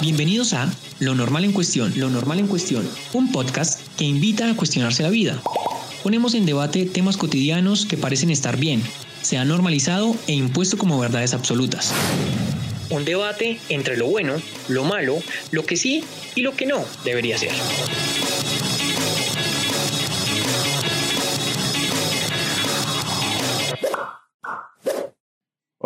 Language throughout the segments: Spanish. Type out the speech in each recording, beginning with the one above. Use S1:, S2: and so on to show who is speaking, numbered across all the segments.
S1: Bienvenidos a Lo Normal en Cuestión, Lo Normal en Cuestión, un podcast que invita a cuestionarse la vida. Ponemos en debate temas cotidianos que parecen estar bien, se han normalizado e impuesto como verdades absolutas. Un debate entre lo bueno, lo malo, lo que sí y lo que no debería ser.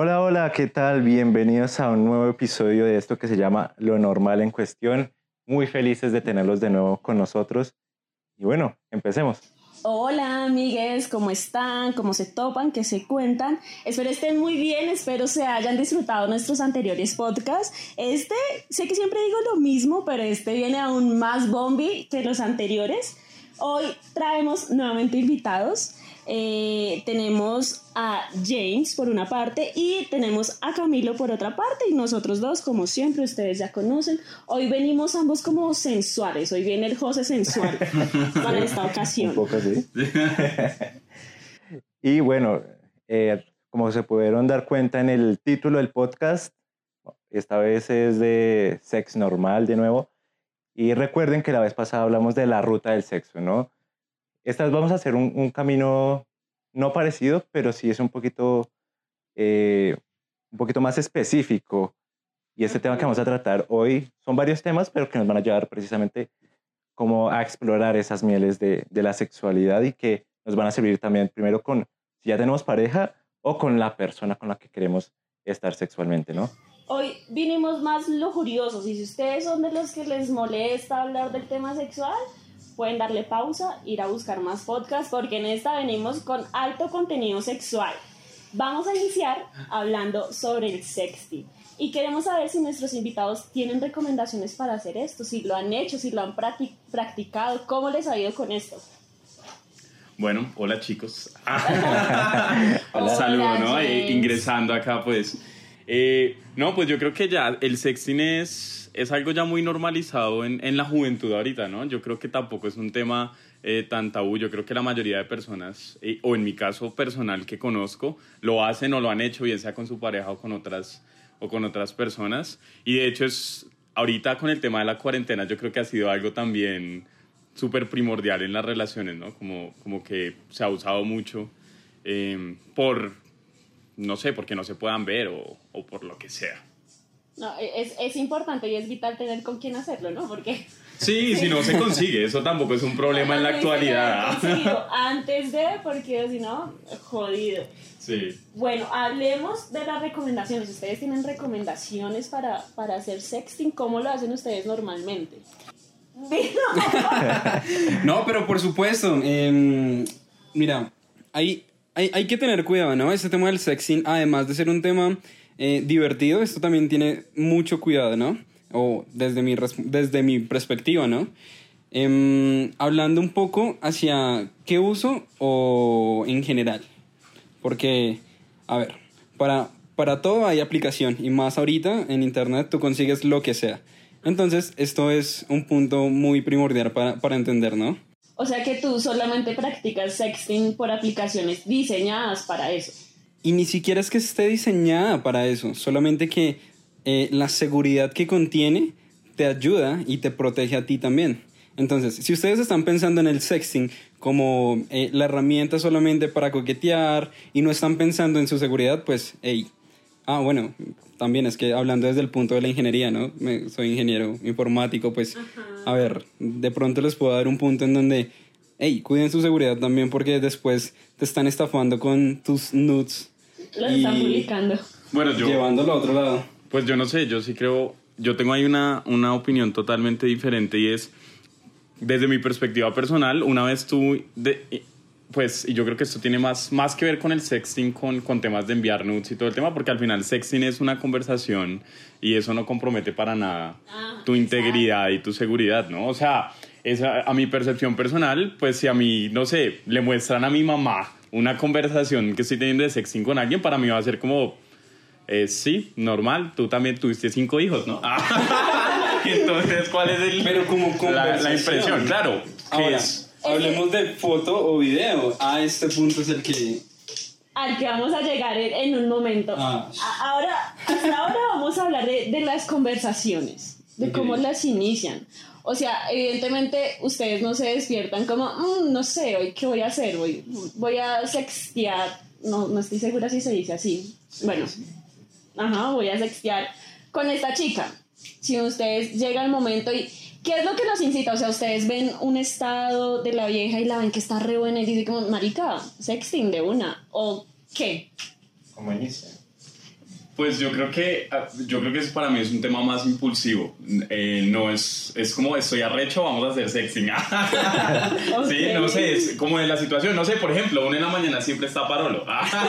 S2: Hola, hola, ¿qué tal? Bienvenidos a un nuevo episodio de esto que se llama Lo Normal en Cuestión. Muy felices de tenerlos de nuevo con nosotros. Y bueno, empecemos.
S3: Hola amigues, ¿cómo están? ¿Cómo se topan? ¿Qué se cuentan? Espero estén muy bien, espero se hayan disfrutado nuestros anteriores podcasts. Este, sé que siempre digo lo mismo, pero este viene aún más bombi que los anteriores. Hoy traemos nuevamente invitados. Eh, tenemos a James por una parte y tenemos a Camilo por otra parte y nosotros dos, como siempre, ustedes ya conocen. Hoy venimos ambos como sensuales, hoy viene el José sensual para esta ocasión.
S2: Un poco así. y bueno, eh, como se pudieron dar cuenta en el título del podcast, esta vez es de sex normal de nuevo. Y recuerden que la vez pasada hablamos de la ruta del sexo, ¿no? Esta vez vamos a hacer un, camino no parecido, pero sí es un poquito, eh, un poquito más específico. Y este tema que vamos a tratar hoy son varios temas, pero que nos van a ayudar precisamente como a explorar esas mieles de, de la sexualidad y que nos van a servir también primero con si ya tenemos pareja o con la persona con la que queremos estar sexualmente, ¿no?
S3: Hoy vinimos más lujuriosos y si ustedes son de los que les molesta hablar del tema sexual, pueden darle pausa, ir a buscar más podcasts, porque en esta venimos con alto contenido sexual. Vamos a iniciar hablando sobre el sexting. Y queremos saber si nuestros invitados tienen recomendaciones para hacer esto, si lo han hecho, si lo han practicado, cómo les ha ido con esto.
S4: Bueno, hola chicos. Saludos, ¿no? ingresando acá, pues. Eh, no, pues yo creo que ya el sexting es es algo ya muy normalizado en, en, la juventud ahorita, ¿no? Yo creo que tampoco es un tema eh, tan tabú. Yo creo que la mayoría de personas, eh, o en mi caso personal que conozco, lo hacen o lo han hecho, bien sea con su pareja o con otras, o con otras personas. Y de hecho es, ahorita con el tema de la cuarentena, yo creo que ha sido algo también súper primordial en las relaciones, ¿no? Como, como que se ha usado mucho eh, por, no sé, porque no se puedan ver o, o por lo que sea.
S3: No, es, es importante y es vital tener con quién hacerlo, ¿no? Porque...
S4: Sí, si no se consigue, eso tampoco es un problema en la actualidad.
S3: Antes de, porque si no, jodido.
S4: Sí.
S3: Bueno, hablemos de las recomendaciones. ¿Ustedes tienen recomendaciones para, para hacer sexting? ¿Cómo lo hacen ustedes normalmente?
S5: no, pero por supuesto. Em, mira, hay, hay, hay que tener cuidado, ¿no? Este tema del sexting, además de ser un tema eh, divertido, esto también tiene mucho cuidado, ¿no? O desde mi, desde mi perspectiva, ¿no? Em, hablando un poco hacia qué uso o en general. Porque, a ver, para, para todo hay aplicación y más ahorita en Internet tú consigues lo que sea. Entonces, esto es un punto muy primordial para, para entender, ¿no?
S3: O sea que tú solamente practicas sexting por aplicaciones diseñadas para eso.
S5: Y ni siquiera es que esté diseñada para eso, solamente que eh, la seguridad que contiene te ayuda y te protege a ti también. Entonces, si ustedes están pensando en el sexting como eh, la herramienta solamente para coquetear y no están pensando en su seguridad, pues, hey, ah, bueno, también es que hablando desde el punto de la ingeniería, ¿no? soy ingeniero informático, pues, a ver, de pronto les puedo dar un punto en donde, hey, cuiden su seguridad también porque después te están estafando con tus nudes
S3: lo están publicando.
S4: Bueno, yo.
S5: Llevándolo a otro lado.
S4: Pues yo no sé, yo sí creo. Yo tengo ahí una, una opinión totalmente diferente y es. Desde mi perspectiva personal, una vez tú. De, pues, y yo creo que esto tiene más, más que ver con el sexting, con, con temas de enviar nudes y todo el tema, porque al final sexting es una conversación y eso no compromete para nada ah, tu integridad y tu seguridad, ¿no? O sea, esa, a mi percepción personal, pues si a mí, no sé, le muestran a mi mamá una conversación que estoy teniendo de sexting con alguien, para mí va a ser como, eh, sí, normal, tú también tuviste cinco hijos, ¿no? Entonces, ¿cuál es el,
S5: Pero como
S4: la, la impresión? Claro.
S5: Ahora, es? hablemos de foto o video. Ah, este punto es el que...
S3: Al que vamos a llegar en, un momento. Ah. Ahora, hasta ahora vamos a hablar de, de las conversaciones de cómo las inician. O sea, evidentemente ustedes no se despiertan como, "Mm, no sé, hoy qué voy a hacer, hoy voy a sextear, no, no estoy segura si se dice así. bueno, ajá, voy a sextear con esta chica. Si ustedes llega el momento y, ¿qué es lo que los incita? O sea, ustedes ven un estado de la vieja y la ven que está re buena y dicen como, marica, sexting de una, o qué.
S2: ¿Cómo inicia?
S4: Pues yo creo que ah, yo creo que eso para mí es un tema más impulsivo. Eh, no es es como estoy arrecho, vamos a hacer sexting. Sí, no sé, es como de la situación. No sé, por ejemplo, uno en la mañana siempre está parolo.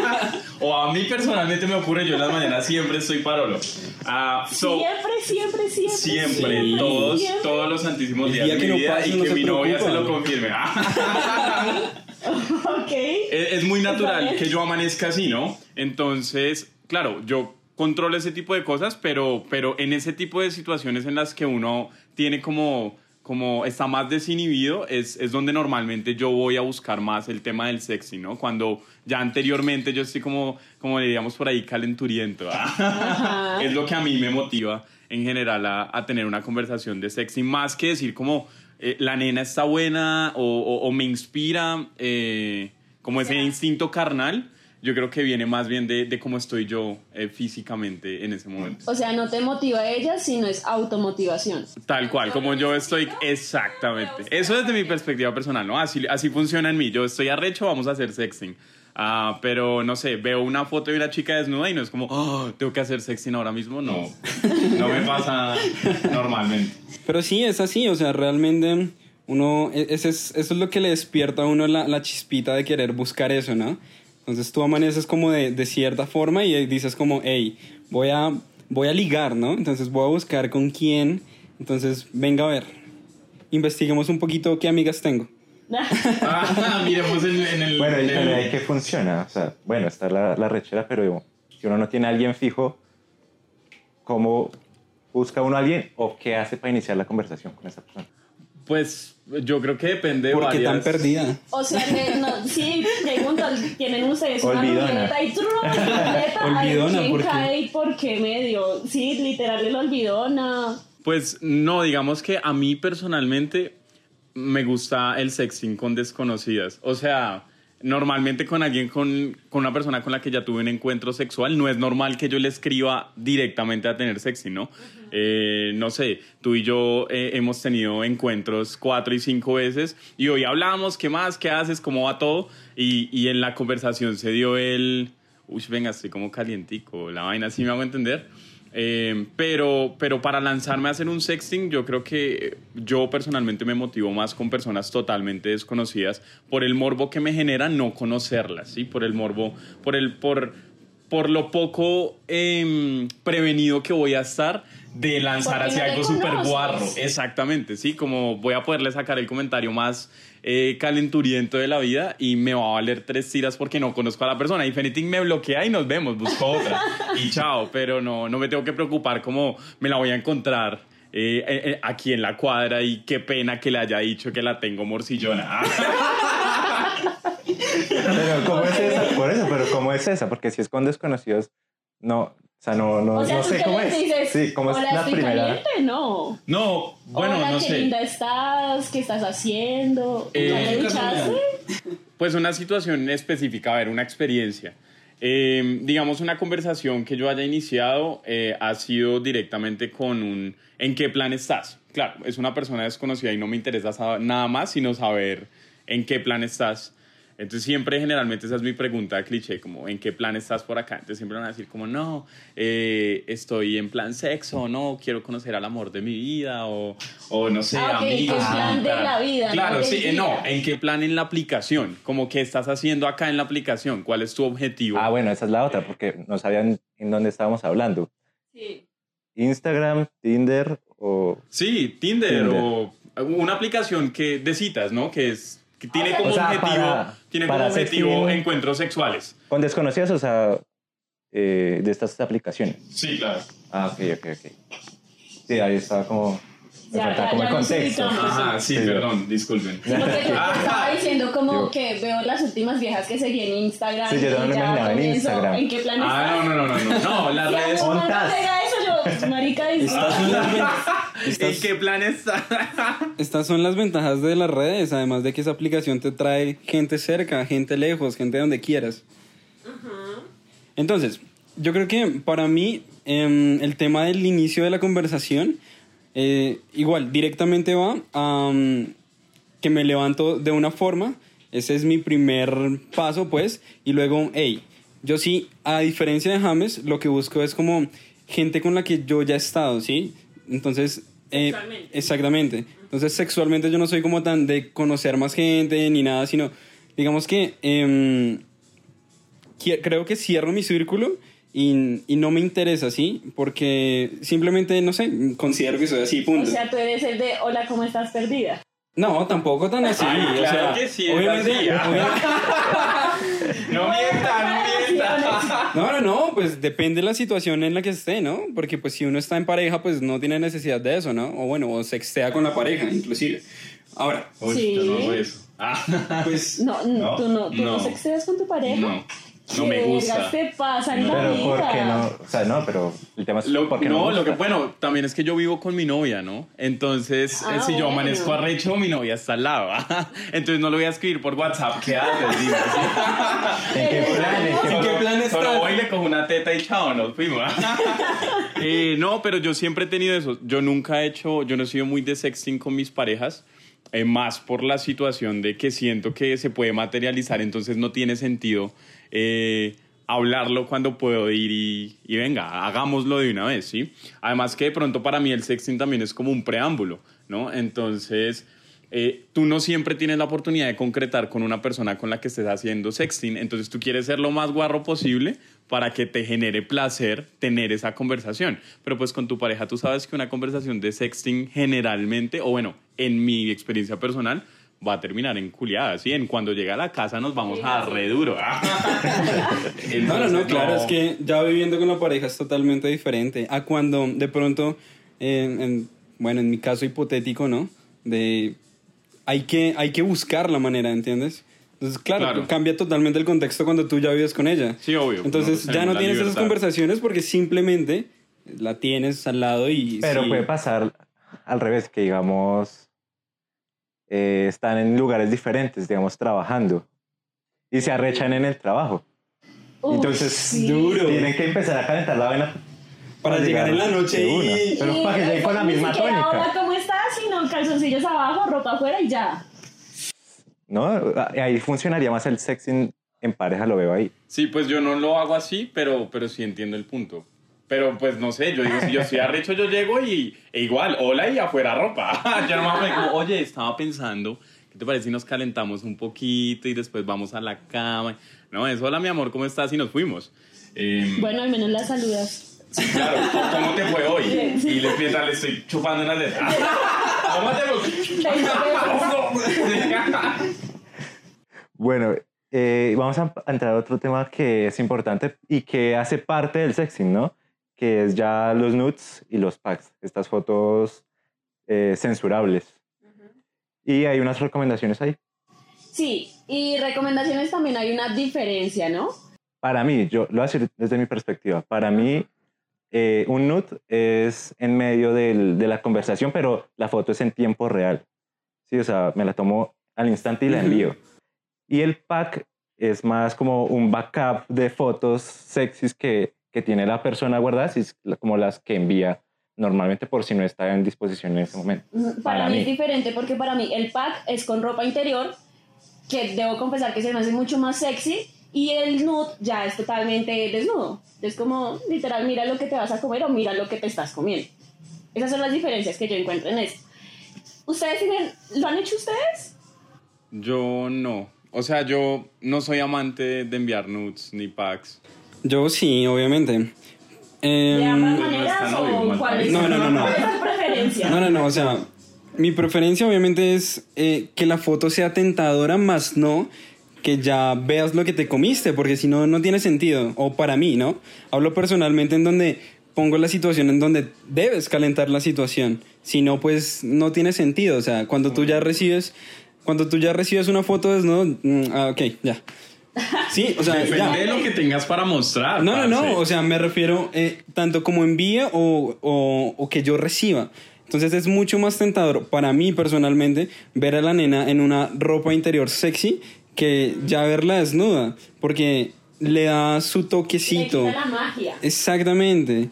S4: o a mí personalmente me ocurre, yo en la mañana siempre estoy parolo. Ah, so,
S3: siempre, siempre, siempre.
S4: Siempre,
S3: siempre,
S4: todos,
S3: siempre.
S4: todos los santísimos días
S5: día
S4: de
S5: que
S4: mi
S5: no
S4: vida
S5: pase,
S4: y
S5: no
S4: que mi novia se lo confirme.
S3: Ok.
S4: Es, es muy natural que yo amanezca así, ¿no? Entonces, claro, yo controlo ese tipo de cosas, pero, pero en ese tipo de situaciones en las que uno tiene como, como está más desinhibido, es, es donde normalmente yo voy a buscar más el tema del sexy, ¿no? Cuando ya anteriormente yo estoy como, como diríamos por ahí, calenturiento.
S3: Ajá.
S4: es lo que a mí me motiva en general a, a tener una conversación de sexy, más que decir como eh, la nena está buena o, o- o me inspira eh, como ese instinto carnal, yo creo que viene más bien de, de cómo estoy yo eh, físicamente en ese momento.
S3: O sea, no te motiva ella, sino es automotivación.
S4: Tal cual, como yo estoy exactamente. Eso desde mi perspectiva personal, ¿no? Así, así funciona en mí. Yo estoy arrecho, vamos a hacer sexting. Ah, pero no sé, veo una foto de una chica desnuda y no es como, oh, tengo que hacer sexting ahora mismo. No, no me pasa normalmente.
S5: Pero sí, es así, o sea, realmente uno, e- ese es, eso es lo que le despierta a uno la, la chispita de querer buscar eso, ¿no? Entonces tú amaneces como de, de cierta forma y dices como, hey, voy a, voy a ligar, ¿no? Entonces voy a buscar con quién, entonces venga a ver, investiguemos un poquito qué amigas tengo.
S4: Ah, miremos en, en el...
S2: Bueno,
S4: en el-
S2: que funciona. O sea, bueno, está la, la rechera, pero si uno no tiene a alguien fijo, ¿cómo busca uno a alguien o qué hace para iniciar la conversación con esa persona?
S4: Pues yo creo que depende de
S5: ¿Por qué tan
S4: varias-
S5: perdida?
S3: O sea, que no, sí, pregunto, ¿tienen ustedes una
S2: Olvidona.
S3: ruleta y tru, ruleta?
S5: Olvidona,
S3: quién
S5: ¿por qué?
S3: cae y por qué medio? Sí, literal, el olvidona.
S4: Pues no, digamos que a mí personalmente me gusta el sexting con desconocidas. O sea, normalmente con alguien, con, con una persona con la que ya tuve un encuentro sexual, no es normal que yo le escriba directamente a tener sexting, ¿no? Eh, no sé, tú y yo eh, hemos tenido encuentros cuatro y cinco veces y hoy hablamos, ¿qué más? ¿Qué haces? ¿Cómo va todo? Y, y en la conversación se dio el... Uy, venga, estoy como calientico, la vaina, ¿sí me hago entender? Eh, pero, pero para lanzarme a hacer un sexting, yo creo que yo personalmente me motivo más con personas totalmente desconocidas por el morbo que me genera no conocerlas, ¿sí? Por el morbo, por el, por, por lo poco em, prevenido que voy a estar de lanzar hacia
S3: no
S4: algo súper guarro. Exactamente, sí, como voy a poderle sacar el comentario más eh, calenturiento de la vida y me va a valer tres tiras porque no conozco a la persona. If anything me bloquea y nos vemos, busco otra y chao, pero no, no me tengo que preocupar como me la voy a encontrar. eh, eh, eh, aquí en la cuadra y qué pena que le haya dicho que la tengo morcillona.
S2: Pero ¿cómo es esa? Por eso, pero ¿cómo es esa? Porque si es con desconocidos, no, sea, no, no,
S3: O sea,
S2: no
S3: ¿tú
S2: sé cómo es.
S3: dices?
S2: Sí, ¿cómo es
S3: Hola,
S2: la
S3: estoy
S2: primera?
S3: caliente? No.
S4: No, bueno,
S3: Hola,
S4: no
S3: qué
S4: sé.
S3: linda estás, ¿qué estás haciendo? ¿Ya
S4: Eh,
S3: te duchaste?
S4: Pues una situación específica, a ver, una experiencia. Eh, digamos, una conversación que yo haya iniciado eh, ha sido directamente con un ¿en qué plan estás? Claro, es una persona desconocida y no me interesa sa- nada más sino saber en qué plan estás. Entonces siempre, generalmente, esa es mi pregunta cliché, como ¿en qué plan estás por acá? Entonces siempre van a decir como, no, eh, estoy en plan sexo, no, quiero conocer al amor de mi vida, o, o no sé,
S3: Ah, ok, ¿qué
S4: amigos.
S3: plan de la vida, no
S4: Claro, sí, eh, no, ¿en qué plan en la aplicación? Como qué estás haciendo acá en la aplicación, ¿cuál es tu objetivo?
S2: Ah, bueno, esa es la otra, porque no sabían en dónde estábamos hablando.
S3: Sí.
S2: Instagram, Tinder o...
S4: Sí, Tinder,
S2: Tinder.
S4: o una aplicación que de citas, ¿no? Que es que tiene
S3: sea,
S4: como
S2: o sea,
S4: objetivo,
S2: para-
S4: tiene
S2: para
S4: como objetivo encuentros sexuales.
S2: Con desconocidos, o sea, eh, de estas aplicaciones.
S4: Sí, claro.
S2: Ah, ok, ok, ok. Sí, ahí estaba como... Me
S3: Ya,
S2: faltaba
S3: ya,
S2: como
S3: ya
S2: el contexto.
S4: Ajá, sí,
S2: Sí,
S4: perdón, disculpen.
S3: Yo estaba diciendo como
S2: Yo-
S3: que veo las últimas viejas que seguí en Instagram.
S2: Sí, yo también me imaginaba en Instagram.
S3: ¿En qué plan
S4: Ah, no, no, no, no, no, no, las redes...
S3: marica, dice.
S5: Estas son las, ven-
S4: ¿En
S5: estas-
S4: qué plan está?
S5: estas son las ventajas de las redes, además de que esa aplicación te trae gente cerca, gente lejos, gente donde quieras. Entonces, yo creo que para mí em, el tema del inicio de la conversación, eh, igual, directamente va a um, que me levanto de una forma, ese es mi primer paso, pues, y luego, hey, yo sí, a diferencia de James, lo que busco es como gente con la que yo ya he estado, ¿sí? Entonces, eh, exactamente. Entonces, sexualmente yo no soy como tan de conocer más gente ni nada, sino, digamos que qui- creo que cierro mi círculo y, y no me interesa, ¿sí? Porque simplemente, no sé, considero que soy así,
S3: O
S5: punto.
S3: sea, tú eres el de hola, ¿cómo estás perdida?
S5: no, tampoco tan así.
S4: Ay,
S5: o
S4: claro
S5: sea,
S4: que sí, es
S5: obviamente,
S4: así,
S5: obviamente-
S4: No mienta. No,
S5: no, no, pues depende de la situación en la que esté, ¿no? Porque pues si uno está en pareja, pues no tiene necesidad de eso, ¿no? O bueno, o sextea con la pareja, inclusive. Ahora,
S4: Uy,
S3: Sí.
S4: yo no hago eso. Ah,
S5: pues...
S3: No,
S2: No,
S3: tú no, tú no,
S4: no.
S3: sexteas con tu pareja.
S4: no,
S3: ¿Qué
S4: no me gusta.
S3: te pasa en la
S2: Pero
S3: vida?
S2: ¿por qué no? O sea, no, pero el tema es
S4: Lo-
S2: ¿por qué
S4: no,
S2: me
S4: lo que bueno, también es que yo vivo con mi novia, ¿no? Entonces,
S3: Ah,
S4: eh, si yo
S3: bueno.
S4: amanezco arrecho, mi novia está al lado. Entonces no lo voy a escribir por WhatsApp. ¿Qué haces? Dime, ¿sí?
S2: ¿En qué plan? ¿En qué
S5: ¿En qué plan
S4: Solo
S5: estás?
S4: voy y le cojo una teta y chao, nos fuimos. Eh, no, pero yo siempre he tenido eso. Yo nunca he hecho, yo no he sido muy de sexting con mis parejas. eh, más por la situación de que siento que se puede materializar, entonces no tiene sentido eh, hablarlo cuando puedo ir y, venga, hagámoslo de una vez, ¿sí? Además que de pronto para mí el sexting también es como un preámbulo, ¿no? Entonces, eh, tú no siempre tienes la oportunidad de concretar con una persona con la que estés haciendo sexting, entonces tú quieres ser lo más guarro posible para que te genere placer tener esa conversación. Pero pues con tu pareja tú sabes que una conversación de sexting generalmente, o bueno, en mi experiencia personal, va a terminar en culiadas, ¿sí? En cuando llega a la casa nos vamos a dar re duro.
S5: No, no, no, claro, es que ya viviendo con la pareja es totalmente diferente a cuando de pronto, en- en- bueno, en mi caso hipotético, ¿no? De hay que, hay que buscar la manera, ¿entiendes? Entonces, claro,
S4: Claro.
S5: cambia totalmente el contexto cuando tú ya vives con ella.
S4: Sí, obvio.
S5: Entonces ya no tienes esas conversaciones porque simplemente la tienes al lado y...
S2: Pero
S5: sí.
S2: puede pasar al revés, que digamos, eh, están en lugares diferentes, digamos, trabajando, y se arrechan en el trabajo.
S3: Uf,
S2: Entonces,
S3: sí.
S5: duro.
S2: Tienen que empezar a calentar la vaina.
S5: Para llegar en la noche y-
S2: Pero para que
S3: Y
S2: lleguen con la misma tónica.
S3: ¿cómo estás? Sino calzoncillos abajo, ropa afuera y ya.
S2: ¿No? Ahí funcionaría más el sexing en pareja, lo veo ahí.
S4: Sí, pues yo no lo hago así, pero, pero sí entiendo el punto. Pero pues no sé, yo digo, si yo estoy arrecho, yo llego y e igual, hola y afuera ropa. yo no me como, oye, estaba pensando, ¿qué te parece si nos calentamos un poquito y después vamos a la cama? No, es hola mi amor, ¿cómo estás? Y nos fuimos. Eh,
S3: Bueno, al menos la saludas.
S4: sí, claro, ¿cómo te fue hoy? Y le, mientras le estoy chupando una letra. ¿Cómo te
S2: Bueno, eh, vamos a entrar a otro tema que es importante y que hace parte del sexing, ¿no? Que es ya los nudes y los packs, estas fotos eh, censurables. Y hay unas recomendaciones ahí.
S3: Sí, y recomendaciones también hay una diferencia, ¿no?
S2: Para mí, yo lo voy a decir desde mi perspectiva, para mí eh, un nude es en medio del- de la conversación, pero la foto es en tiempo real. Sí, o sea, me la tomo al instante y la envío. Y el pack es más como un backup de fotos sexys que, que tiene la persona guardadas, y como las que envía normalmente por si no está en disposición en ese momento.
S3: Ujú, Para,
S2: Para
S3: mí
S2: mí.
S3: es diferente porque para mí el pack es con ropa interior, que debo confesar que se me hace mucho más sexy, y el nude ya es totalmente desnudo. Es como, literal, mira lo que te vas a comer o mira lo que te estás comiendo. Esas son las diferencias que yo encuentro en esto. ¿Ustedes tienen, lo han hecho ustedes?
S4: Yo no. O sea, yo no soy amante de enviar nudes ni packs.
S5: Yo sí, obviamente.
S3: ¿De
S5: Em,
S3: ambas
S4: no
S3: maneras o cuál es,
S5: No, no, no, no.
S3: es tu preferencia?
S5: No, no, no, o sea, mi preferencia obviamente es eh, que la foto sea tentadora, más no que ya veas lo que te comiste, porque si no, no tiene sentido. O para mí, ¿no? Hablo personalmente en donde pongo la situación en donde debes calentar la situación. Si no, pues no tiene sentido. O sea, cuando tú ya recibes, cuando tú ya recibes una foto desnudo, mm, ah, ok, ya. Sí, o sea,
S4: Depende
S5: ya.
S4: de lo que tengas para mostrar.
S5: No, no, no, o sea, me refiero eh, tanto como envíe o, o, o que yo reciba. Entonces es mucho más tentador para mí personalmente ver a la nena en una ropa interior sexy que ya verla desnuda, porque le da su
S3: Le
S5: toquecito.
S3: quita la magia.
S5: Exactamente.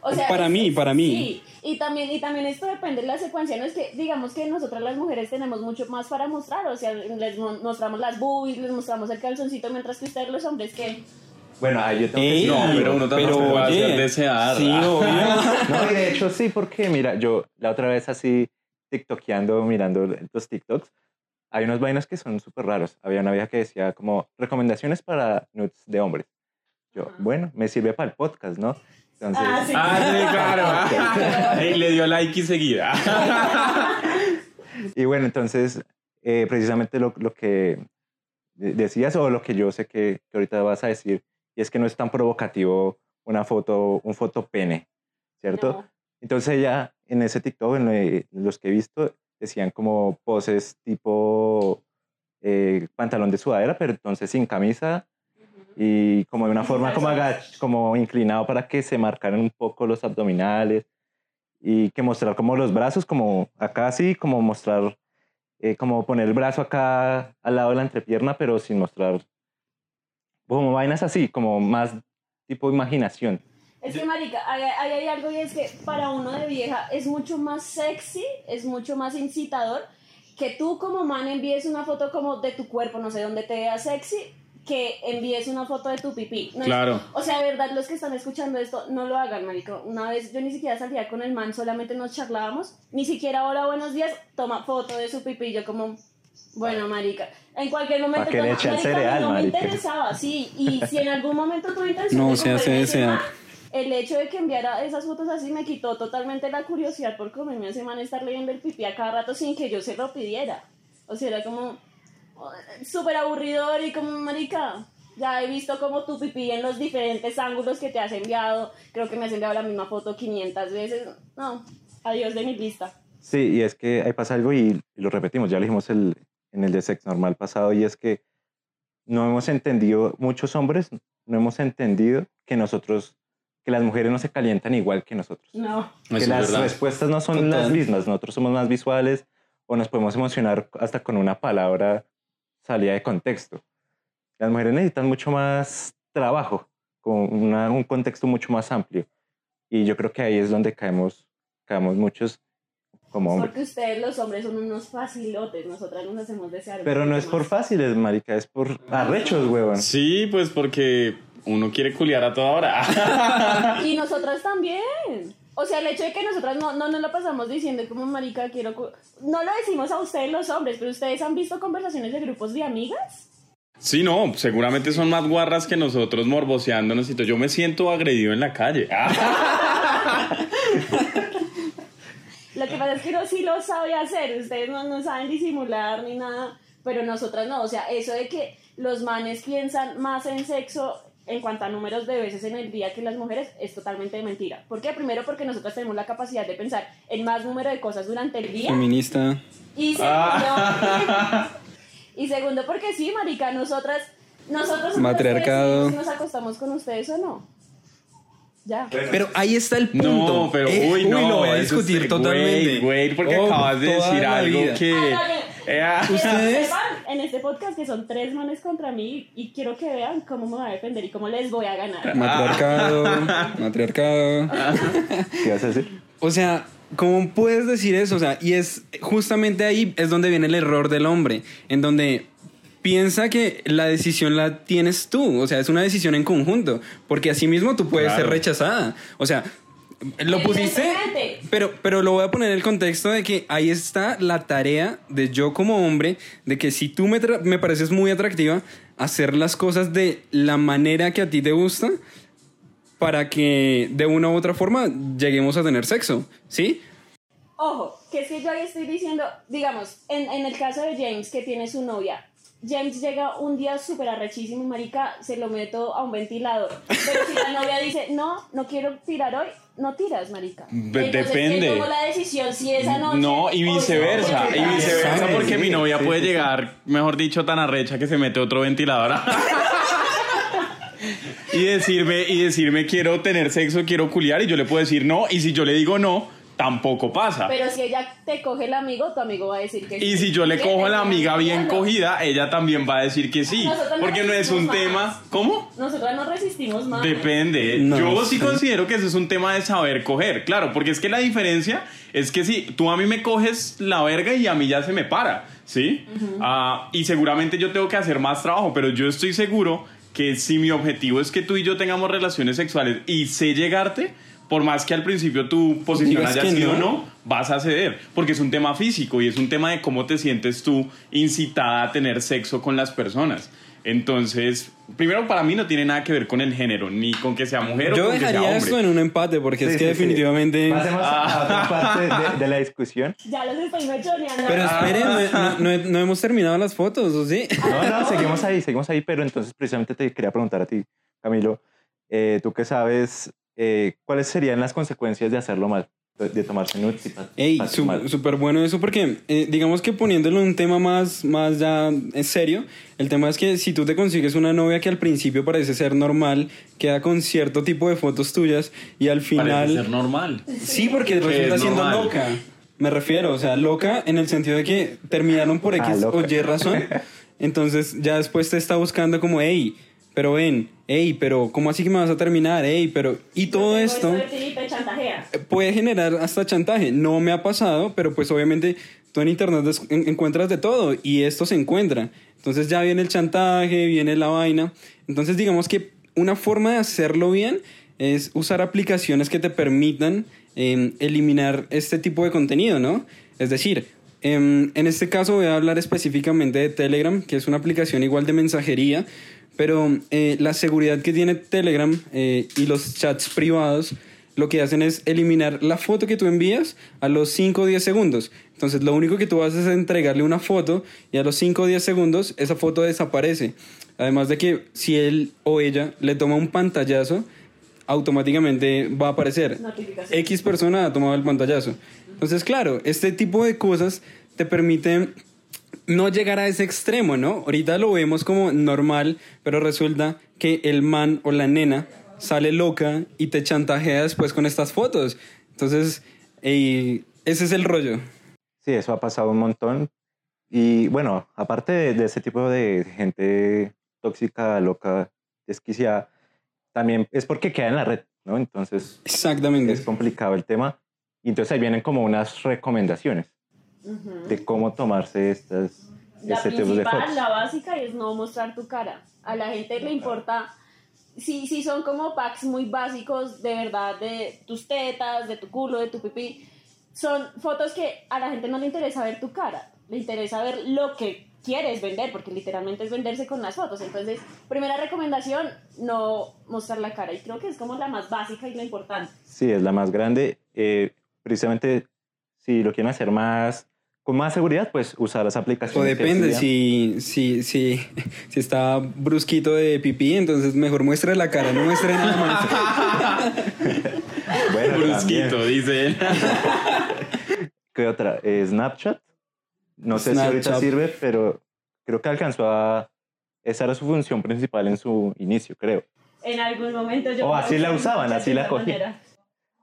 S3: O sea,
S5: para
S3: es-
S5: mí, para mí.
S3: Sí, y también, y también esto depende de la secuencia, no es que digamos que nosotras las mujeres tenemos mucho más para mostrar, o sea, les mo- mostramos las boobies, les mostramos el calzoncito, mientras que ustedes los hombres que...
S2: Bueno, ahí yo tengo que
S5: Ey,
S2: decir
S4: No, pero uno tampoco puede
S5: oye,
S4: hacer desear.
S5: Sí, obvio.
S2: No, y de hecho sí, porque mira, yo la otra vez así tiktokeando, mirando los TikToks, hay unos vainas que son súper raros. Había una vieja que decía como recomendaciones para nudes de hombres. Yo, bueno, me sirve para el podcast, ¿no? Entonces,
S3: Ah, sí.
S4: Ah, sí, claro. Ey, le dio like y seguida.
S2: y bueno, entonces, eh, precisamente lo, lo que de- decías o lo que yo sé que, que ahorita vas a decir, y es que no es tan provocativo una foto, un foto pene, ¿cierto?
S3: No.
S2: Entonces ella en ese TikTok, en en los que he visto, decían como poses tipo eh, pantalón de sudadera, pero entonces sin camisa y como de una forma como, agach- como inclinado para que se marcaran un poco los abdominales y que mostrar como los brazos, como acá así, como mostrar, eh, como poner el brazo acá al lado de la entrepierna, pero sin mostrar como vainas así, como más tipo imaginación.
S3: Es que, marica, ahí ahí hay algo y es que para uno de vieja es mucho más sexy, es mucho más incitador que tú como man envíes una foto como de tu cuerpo, no sé, donde te veas sexy, que envíes una foto de tu pipí. No es-
S4: Claro.
S3: o sea, de verdad, los que están escuchando esto, no lo hagan, marico. Una vez yo ni siquiera salía con el man, solamente nos charlábamos, ni siquiera hola, buenos días, toma foto de su pipí, yo como... Bueno, marica, en cualquier momento...
S2: ¿Pa' qué le
S3: toma- marica, a
S2: cereal,
S3: no me
S2: marica?
S3: interesaba, sí, y si en algún momento tuve intención
S5: No se hace
S3: ese el hecho de que enviara esas fotos así me quitó totalmente la curiosidad por comerme ese man estar leyendo el pipí a cada rato sin que yo se lo pidiera. O sea, era como súper aburridor y como, marica, ya he visto como tu pipí en los diferentes ángulos que te has enviado. Creo que me has enviado la misma foto 500 veces. No, adiós de mi lista.
S2: Sí, y es que ahí pasa algo y, y lo repetimos, ya lo dijimos el, en el de sex normal pasado, y es que no hemos entendido, muchos hombres no hemos entendido que nosotros, que las mujeres no se calientan igual que nosotros.
S3: No.
S2: que
S4: Eso
S2: las respuestas no son
S5: Total.
S2: las mismas, nosotros somos más visuales o nos podemos emocionar hasta con una palabra salida de contexto. Las mujeres necesitan mucho más trabajo, con una- un contexto mucho más amplio. Y yo creo que ahí es donde caemos, caemos muchos como hombres.
S3: Porque ustedes los hombres son unos facilotes, nosotras nos hacemos desear.
S2: Pero no es por fáciles, marica, es por arrechos, huevón.
S4: Sí, pues porque uno quiere culiar a toda hora.
S3: Y nosotras también. O sea, el hecho de que nosotras no, no nos lo pasamos diciendo como marica quiero... cu-". No lo decimos a ustedes los hombres, pero ustedes han visto conversaciones de grupos de amigas.
S4: Sí, no, seguramente son más guarras que nosotros morboseándonos y todo. Yo me siento agredido en la calle.
S3: Lo que pasa es que uno sí lo sabe hacer, ustedes no, no saben disimular ni nada, pero nosotras no. O sea, eso de que los manes piensan más en sexo en cuanto a números de veces en el día que las mujeres es totalmente de mentira. ¿Por qué? Primero porque nosotras tenemos la capacidad de pensar en más número de cosas durante el día.
S5: Feminista.
S3: Y segundo, y segundo porque sí, marica, nosotras, nosotros
S5: Matriarcado.
S3: nos acostamos con ustedes o no. Ya.
S5: Pero ahí está el punto.
S4: No, pero
S5: Eh,
S4: uy, no.
S5: lo voy a discutir
S4: es-
S5: totalmente.
S4: Güey, güey, porque
S5: Oh,
S4: acabas de decir algo
S5: vida.
S4: que.
S3: Ah,
S4: Eh, ah,
S5: ¿Ustedes?
S3: en este podcast que son tres manes contra mí y quiero que vean cómo me va a defender y cómo les voy a ganar.
S5: Matriarcado, matriarcado.
S2: ¿Qué vas a decir?
S5: O sea, ¿cómo puedes decir eso? O sea, y es justamente ahí es donde viene el error del hombre, en donde piensa que la decisión la tienes tú, o sea, es una decisión en conjunto, porque así mismo tú puedes ser rechazada. O sea, lo pusiste, pero, pero lo voy a poner en el contexto de que ahí está la tarea de yo como hombre, de que si tú me, me pareces muy atractiva, hacer las cosas de la manera que a ti te gusta para que de una u otra forma lleguemos a tener sexo, ¿sí?
S3: Ojo, que es que yo ahí estoy diciendo, digamos, en, en el caso de James que tiene su novia, James llega un día súper arrechísimo, marica, se lo meto a un ventilador. Pero si la novia dice, no, no quiero tirar hoy, no tiras, marica. Entonces,
S4: depende.
S3: ¿quién tomó la decisión si esa noche...
S4: No, y viceversa, y viceversa, porque
S2: sí,
S4: mi novia
S2: sí,
S4: puede
S2: sí.
S4: llegar, mejor dicho, tan arrecha que se mete otro ventilador. y decirme, y decirme quiero tener sexo, quiero culiar, y yo le puedo decir no, y si yo le digo no, tampoco pasa.
S3: Pero si ella te coge el amigo, tu amigo va a decir que sí.
S4: Y si yo le cojo a la amiga bien cogida, ella también va a decir que sí.
S3: Nosotros
S4: Porque no es un tema. ¿Cómo?
S3: Nosotras no resistimos más.
S4: Depende.
S5: No,
S4: Yo sí
S5: sí.
S4: considero que eso es un tema de saber coger. Claro, porque es que la diferencia es que si tú a mí me coges la verga y a mí ya se me para, ¿sí? Ah, y seguramente yo tengo que hacer más trabajo, pero yo estoy seguro que si mi objetivo es que tú y yo tengamos relaciones sexuales y sé llegarte, por más que al principio tu posición
S5: Digas
S4: haya
S5: que
S4: sido
S5: no.
S4: no, vas a ceder, porque es un tema físico y es un tema de cómo te sientes tú incitada a tener sexo con las personas. Entonces, primero para mí no tiene nada que ver con el género, ni con que sea mujer o
S5: Yo
S4: con que sea
S5: dejaría
S4: hombre.
S5: esto en un empate porque
S2: Sí,
S5: es que
S2: sí, sí.
S5: definitivamente...
S2: Pasemos a otra parte de, de la discusión.
S3: Ya los estoy mechoneando.
S5: Pero esperen, no, no- no- no hemos terminado las fotos, ¿o sí?
S2: No, no, seguimos ahí, seguimos ahí, pero entonces precisamente te quería preguntar a ti, Camilo, eh, tú que sabes, eh, ¿cuáles serían las consecuencias de hacerlo mal? De, tomarse nudes y
S5: Ey, súper bueno eso porque eh, digamos que poniéndolo en un tema más, más ya en serio, el tema es que si tú te consigues una novia que al principio parece ser normal, queda con cierto tipo de fotos tuyas y al
S4: Parece
S5: final...
S4: ser normal.
S5: Sí, porque
S4: Que
S5: resulta
S4: es
S5: siendo
S4: normal.
S5: loca. Me refiero, o sea, loca en el sentido de que terminaron por X
S2: Ah,
S5: o Y razón. Entonces ya después te está buscando como, hey, pero ven, hey, pero ¿cómo así que me vas a terminar? Hey, pero... Y todo esto puede generar hasta chantaje. No me ha pasado, pero pues obviamente tú en internet encuentras de todo y esto se encuentra. Entonces ya viene el chantaje, viene la vaina. Entonces digamos que una forma de hacerlo bien es usar aplicaciones que te permitan em, eliminar este tipo de contenido, ¿no? Es decir, em, en este caso voy a hablar específicamente de Telegram, que es una aplicación igual de mensajería, pero eh, la seguridad que tiene Telegram eh, y los chats privados lo que hacen es eliminar la foto que tú envías a los 5 o 10 segundos. Entonces lo único que tú haces es entregarle una foto y a los 5 o 10 segundos esa foto desaparece. Además de que si él o ella le toma un pantallazo, automáticamente va a aparecer. X persona ha tomado el pantallazo. Entonces, claro, este tipo de cosas te permiten no llegar a ese extremo, ¿no? Ahorita lo vemos como normal, pero resulta que el man o la nena sale loca y te chantajea después con estas fotos. Entonces, ey, ese es el rollo.
S2: Sí, eso ha pasado un montón. Y bueno, aparte de, de ese tipo de gente tóxica, loca, desquiciada, también es porque queda en la red, ¿no? Entonces
S5: Exactamente.
S2: es complicado el tema. Y entonces ahí vienen como unas recomendaciones
S3: Ujú.
S2: de cómo tomarse estas,
S3: La
S2: este tipo de fotos.
S3: la básica, es no mostrar tu cara. A la gente le importa, si, si son como packs muy básicos, de verdad, de tus tetas, de tu culo, de tu pipí, son fotos que a la gente no le interesa ver tu cara, le interesa ver lo que quieres vender, porque literalmente es venderse con las fotos. Entonces, primera recomendación, no mostrar la cara. Y creo que es como la más básica y la importante.
S2: Sí, es la más grande. Eh, precisamente, si lo quieren hacer más con más seguridad, pues usar las
S5: O
S2: aplicaciones. que
S5: depende, si, si, si, si está brusquito de pipí, entonces mejor muestre la cara, no muestre nada más.
S2: Bueno,
S4: Brusquito,
S2: también.
S4: dice él.
S2: ¿Qué otra? Eh, Snapchat. No sé si ahorita
S5: Snapchat.
S2: sirve, pero creo que alcanzó a... Esa era su función principal en su inicio, creo.
S3: En algún momento yo...
S2: O así la usaban, así la cogían.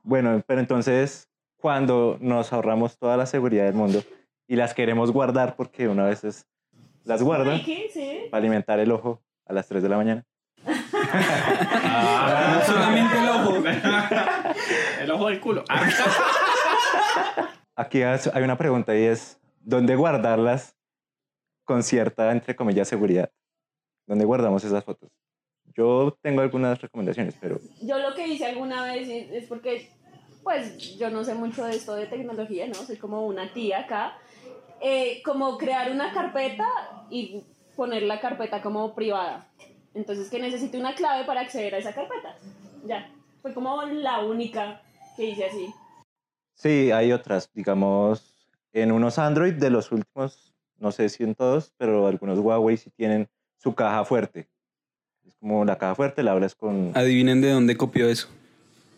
S2: Bueno, pero entonces, cuando nos ahorramos toda la seguridad del mundo y las queremos guardar porque una vez es- las guarda
S3: sí.
S2: para alimentar el ojo a las 3 de la mañana.
S5: No solamente el ojo.
S4: El ojo del culo.
S2: Aquí hay una pregunta y es, ¿dónde guardarlas con cierta, entre comillas, seguridad? ¿Dónde guardamos esas fotos? Yo tengo algunas recomendaciones, pero
S3: Yo lo que hice alguna vez es porque, pues, yo no sé mucho de esto de tecnología, ¿no? Soy como una tía acá. Eh, como crear una carpeta y poner la carpeta como privada. Entonces, que necesite una clave para acceder a esa carpeta. Ya. Fue como la única que hice así.
S2: sí, hay otras, digamos, en unos Android de los últimos, no sé si en todos, pero algunos Huawei sí tienen su caja fuerte. Es como la caja fuerte, la hablas con,
S5: Adivinen de dónde copió eso.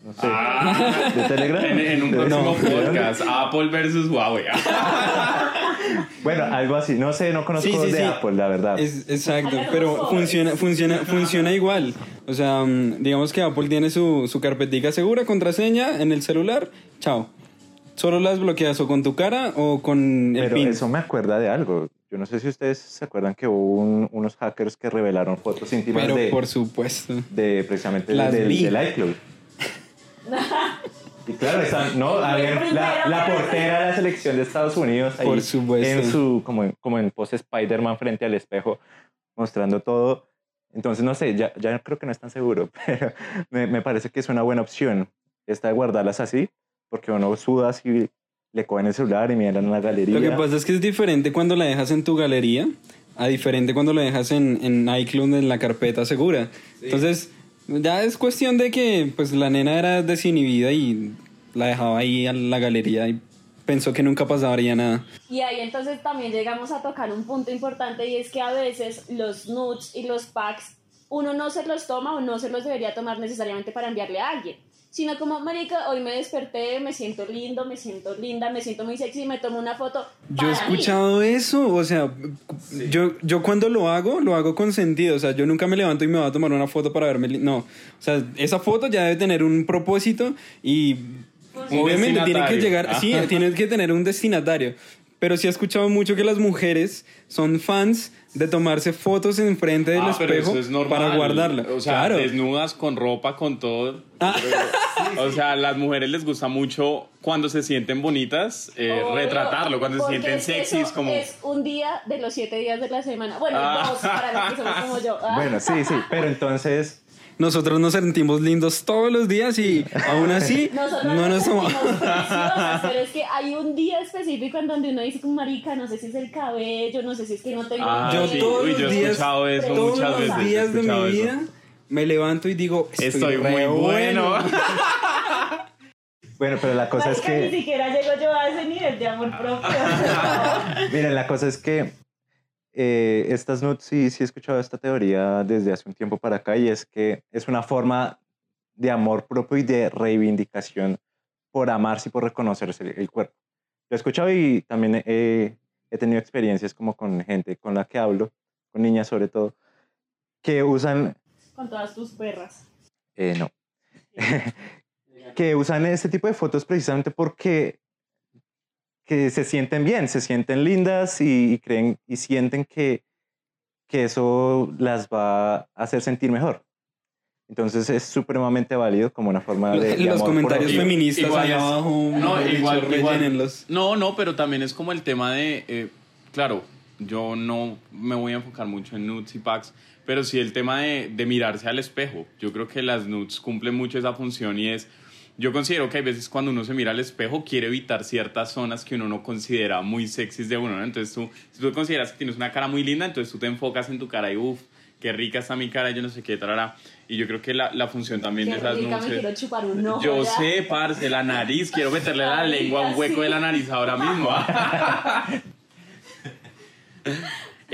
S2: no sé,
S4: Ah.
S2: de Telegram.
S4: En, en un próximo
S2: no.
S4: podcast, Apple versus Huawei.
S2: Bueno, algo así. No sé, no conozco
S5: Sí, sí,
S2: de
S5: sí.
S2: Apple, la verdad.
S5: Es, exacto, pero funciona, funciona, funciona igual. O sea, mm, digamos que Apple tiene su, su carpetica segura, contraseña en el celular, chao. Solo las bloqueas o con tu cara o con el
S2: Pero
S5: pin.
S2: eso me acuerda de algo. Yo no sé si ustedes se acuerdan que hubo un- unos hackers que revelaron fotos íntimas
S5: Pero
S2: de,
S5: por supuesto.
S2: de precisamente
S5: Las
S2: del iCloud. Y claro, están, no, había
S3: primero
S2: la, la portera de la selección de Estados Unidos ahí
S5: Por supuesto.
S2: en su como, en- como en pose Spider-Man frente al espejo mostrando todo. Entonces no sé, ya, ya creo que no es tan seguro, pero me, me parece que es una buena opción esta de guardarlas así, porque uno suda si le cogen el celular y miran en la galería.
S5: Lo que pasa es que es diferente cuando la dejas en tu galería a diferente cuando la dejas en, en iCloud en la carpeta segura. Entonces, ya es cuestión de que pues la nena era desinhibida y la dejaba ahí en la galería y pensó que nunca pasaría nada.
S3: Y ahí entonces también llegamos a tocar un punto importante y es que a veces los nudes y los packs uno no se los toma o no se los debería tomar necesariamente para enviarle a alguien, sino como, marica, hoy me desperté, me siento lindo, me siento linda, me siento muy sexy, me tomo una foto.
S5: Yo he
S3: para mí.
S5: escuchado eso, o sea, yo, yo cuando lo hago, lo hago con sentido, o sea, yo nunca me levanto y me voy a tomar una foto para verme, no, o sea, esa foto ya debe tener un propósito y obviamente tiene que llegar, sí,
S4: Ajá.
S5: tiene que tener un destinatario, pero sí he escuchado mucho que las mujeres son fans de tomarse fotos enfrente del
S4: Ah, pero
S5: espejo
S4: eso es normal.
S5: para guardarla.
S4: O sea,
S5: claro.
S4: desnudas con ropa, con todo.
S5: Ah.
S4: O sea, a las mujeres les gusta mucho cuando se sienten bonitas eh, retratarlo, cuando se sienten
S3: es-
S4: sexys,
S3: eso
S4: como.
S3: Es un día de los siete días de la semana. Bueno,
S4: Ah.
S3: dos para los que somos como yo. Ah.
S2: Bueno, sí, sí, pero entonces
S5: Nosotros nos sentimos lindos todos los días y aún así
S3: Nosotros
S5: no nos
S3: preciosas, pero es que hay un día específico en donde uno dice como marica, no sé si es el cabello, no sé si es que no tengo
S4: Ah,
S5: Yo
S4: sí.
S5: todos
S4: Uy,
S5: los
S4: yo he
S5: días,
S4: escuchado eso
S5: todos
S4: muchas
S5: los
S4: veces, he
S5: días de mi
S4: eso.
S5: vida me levanto y digo, estoy,
S4: Estoy muy bueno.
S2: Bueno, pero la cosa es
S3: Marica, ni
S2: que,
S3: siquiera llego yo a ese nivel de amor propio.
S2: miren, la cosa es que eh, estas nudes, sí, sí he escuchado esta teoría desde hace un tiempo para acá y es que es una forma de amor propio y de reivindicación por amarse y por reconocerse el, cuerpo. Lo he escuchado y también he, he tenido experiencias como con gente con la que hablo, con niñas sobre todo, que usan
S3: Con todas tus perras.
S2: Eh, no. que usan este tipo de fotos precisamente porque que se sienten bien, se sienten lindas y, y creen y sienten que, que eso las va a hacer sentir mejor. Entonces es supremamente válido como una forma de... de
S5: Los
S2: amor
S5: comentarios
S2: propio.
S5: feministas
S4: Igual
S5: allá abajo,
S4: No,
S5: dicho,
S4: igual, igual. No, no, pero también es como el tema de, eh, claro, yo no me voy a enfocar mucho en nudes y packs, pero sí el tema de, de mirarse al espejo. Yo creo que las nudes cumplen mucho esa función y es, yo considero que hay veces cuando uno se mira al espejo quiere evitar ciertas zonas que uno no considera muy sexys de uno, ¿no? Entonces tú, si tú consideras que tienes una cara muy linda, entonces tú te enfocas en tu cara y uff, qué rica está mi cara, yo no sé qué, tarara. Y yo creo que la, la función también
S3: Qué
S4: de esas
S3: rica,
S4: nudes
S3: me
S4: es-
S3: quiero chupar un ojo.
S4: yo sé, parce, la nariz. Quiero meterle la lengua a un hueco de la nariz ahora mismo.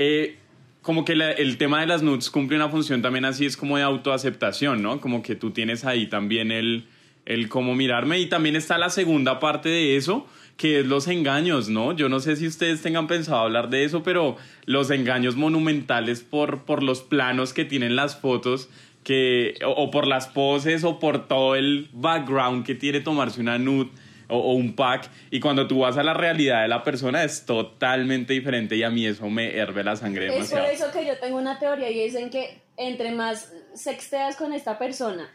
S4: Eh, como que la- el tema de las nudes cumple una función también así, es como de autoaceptación, ¿no? Como que tú tienes ahí también el, el cómo mirarme. Y también está la segunda parte de eso, que es los engaños, ¿no? Yo no sé si ustedes tengan pensado hablar de eso, pero los engaños monumentales por, por los planos que tienen las fotos. Que, o, o por las poses o por todo el background que tiene tomarse una nude o, un pack y cuando tú vas a la realidad de la persona es totalmente diferente y a mí eso me herve la sangre
S3: Es por
S4: demasiado.
S3: eso que yo tengo una teoría y es en que entre más sexteas con esta persona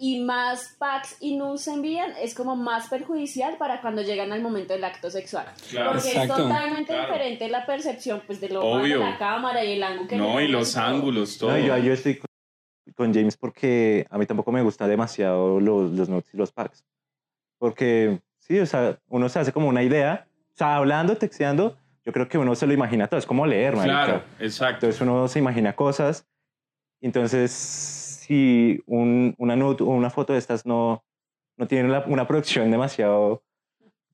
S3: y más packs y nudes se envían, es como más perjudicial para cuando llegan al momento del acto sexual.
S4: Claro.
S3: Porque
S5: Exacto.
S3: es totalmente
S4: Claro.
S3: diferente la percepción pues, de lo
S4: Obvio.
S3: de la cámara y el ángulo que
S4: No, y los
S3: todo.
S4: ángulos, todo.
S2: No, yo, yo estoy con, con James porque a mí tampoco me gusta demasiado los, los notes y los packs. Porque, sí, o sea, uno se hace como una idea, o sea, hablando, texteando, yo creo que uno se lo imagina todo, es como leer, marica.
S4: Claro, exacto.
S2: Entonces uno se imagina cosas. Entonces, si un, una nude o una foto de estas no, no tiene la- una producción demasiado,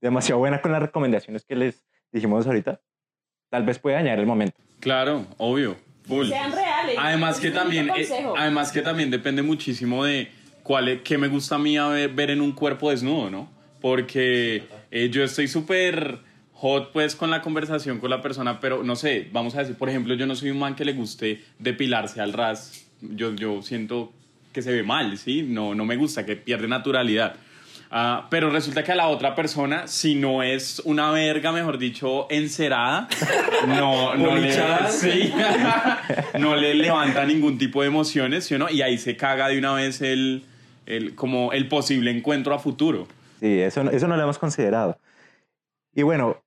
S2: demasiado buena con las recomendaciones que les dijimos ahorita, tal vez puede dañar el momento.
S4: Claro, obvio. Full.
S3: Sean reales.
S4: Además que también, eh, además que también depende muchísimo de cuál es- qué me gusta a mí a ver, ver en un cuerpo desnudo, ¿no? Porque eh, yo estoy súper hot pues con la conversación con la persona, pero no sé, vamos a decir, por ejemplo, yo no soy un man que le guste depilarse al ras. Yo, yo siento que se ve mal, ¿sí? No, no me gusta, que pierde naturalidad. Ah, pero resulta que a la otra persona, si no es una verga, mejor dicho, encerada, no, no, le, sí, no le levanta ningún tipo de emociones, ¿sí o no? Y ahí se caga de una vez el, el, como el posible encuentro a futuro.
S2: Sí, eso, eso no lo hemos considerado. Y bueno,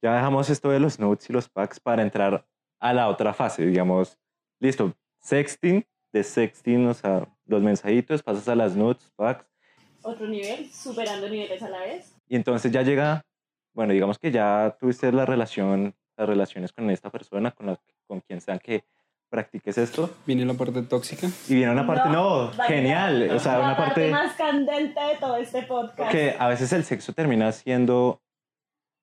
S2: ya dejamos esto de los nudes y los packs para entrar a la otra fase, digamos, listo, sexting, de sexting, o sea, los mensajitos, pasas a las nudes, packs,
S3: Otro nivel, superando niveles a la vez.
S2: y entonces ya llega, bueno, digamos que ya tuviste la relación, las relaciones con esta persona, con, la, con quien sea que practiques esto,
S5: Viene la parte tóxica.
S2: y viene una parte, no,
S3: vaya,
S2: genial, o sea,
S3: la
S2: una parte...
S3: más candente de todo este podcast.
S2: que a veces el sexo termina siendo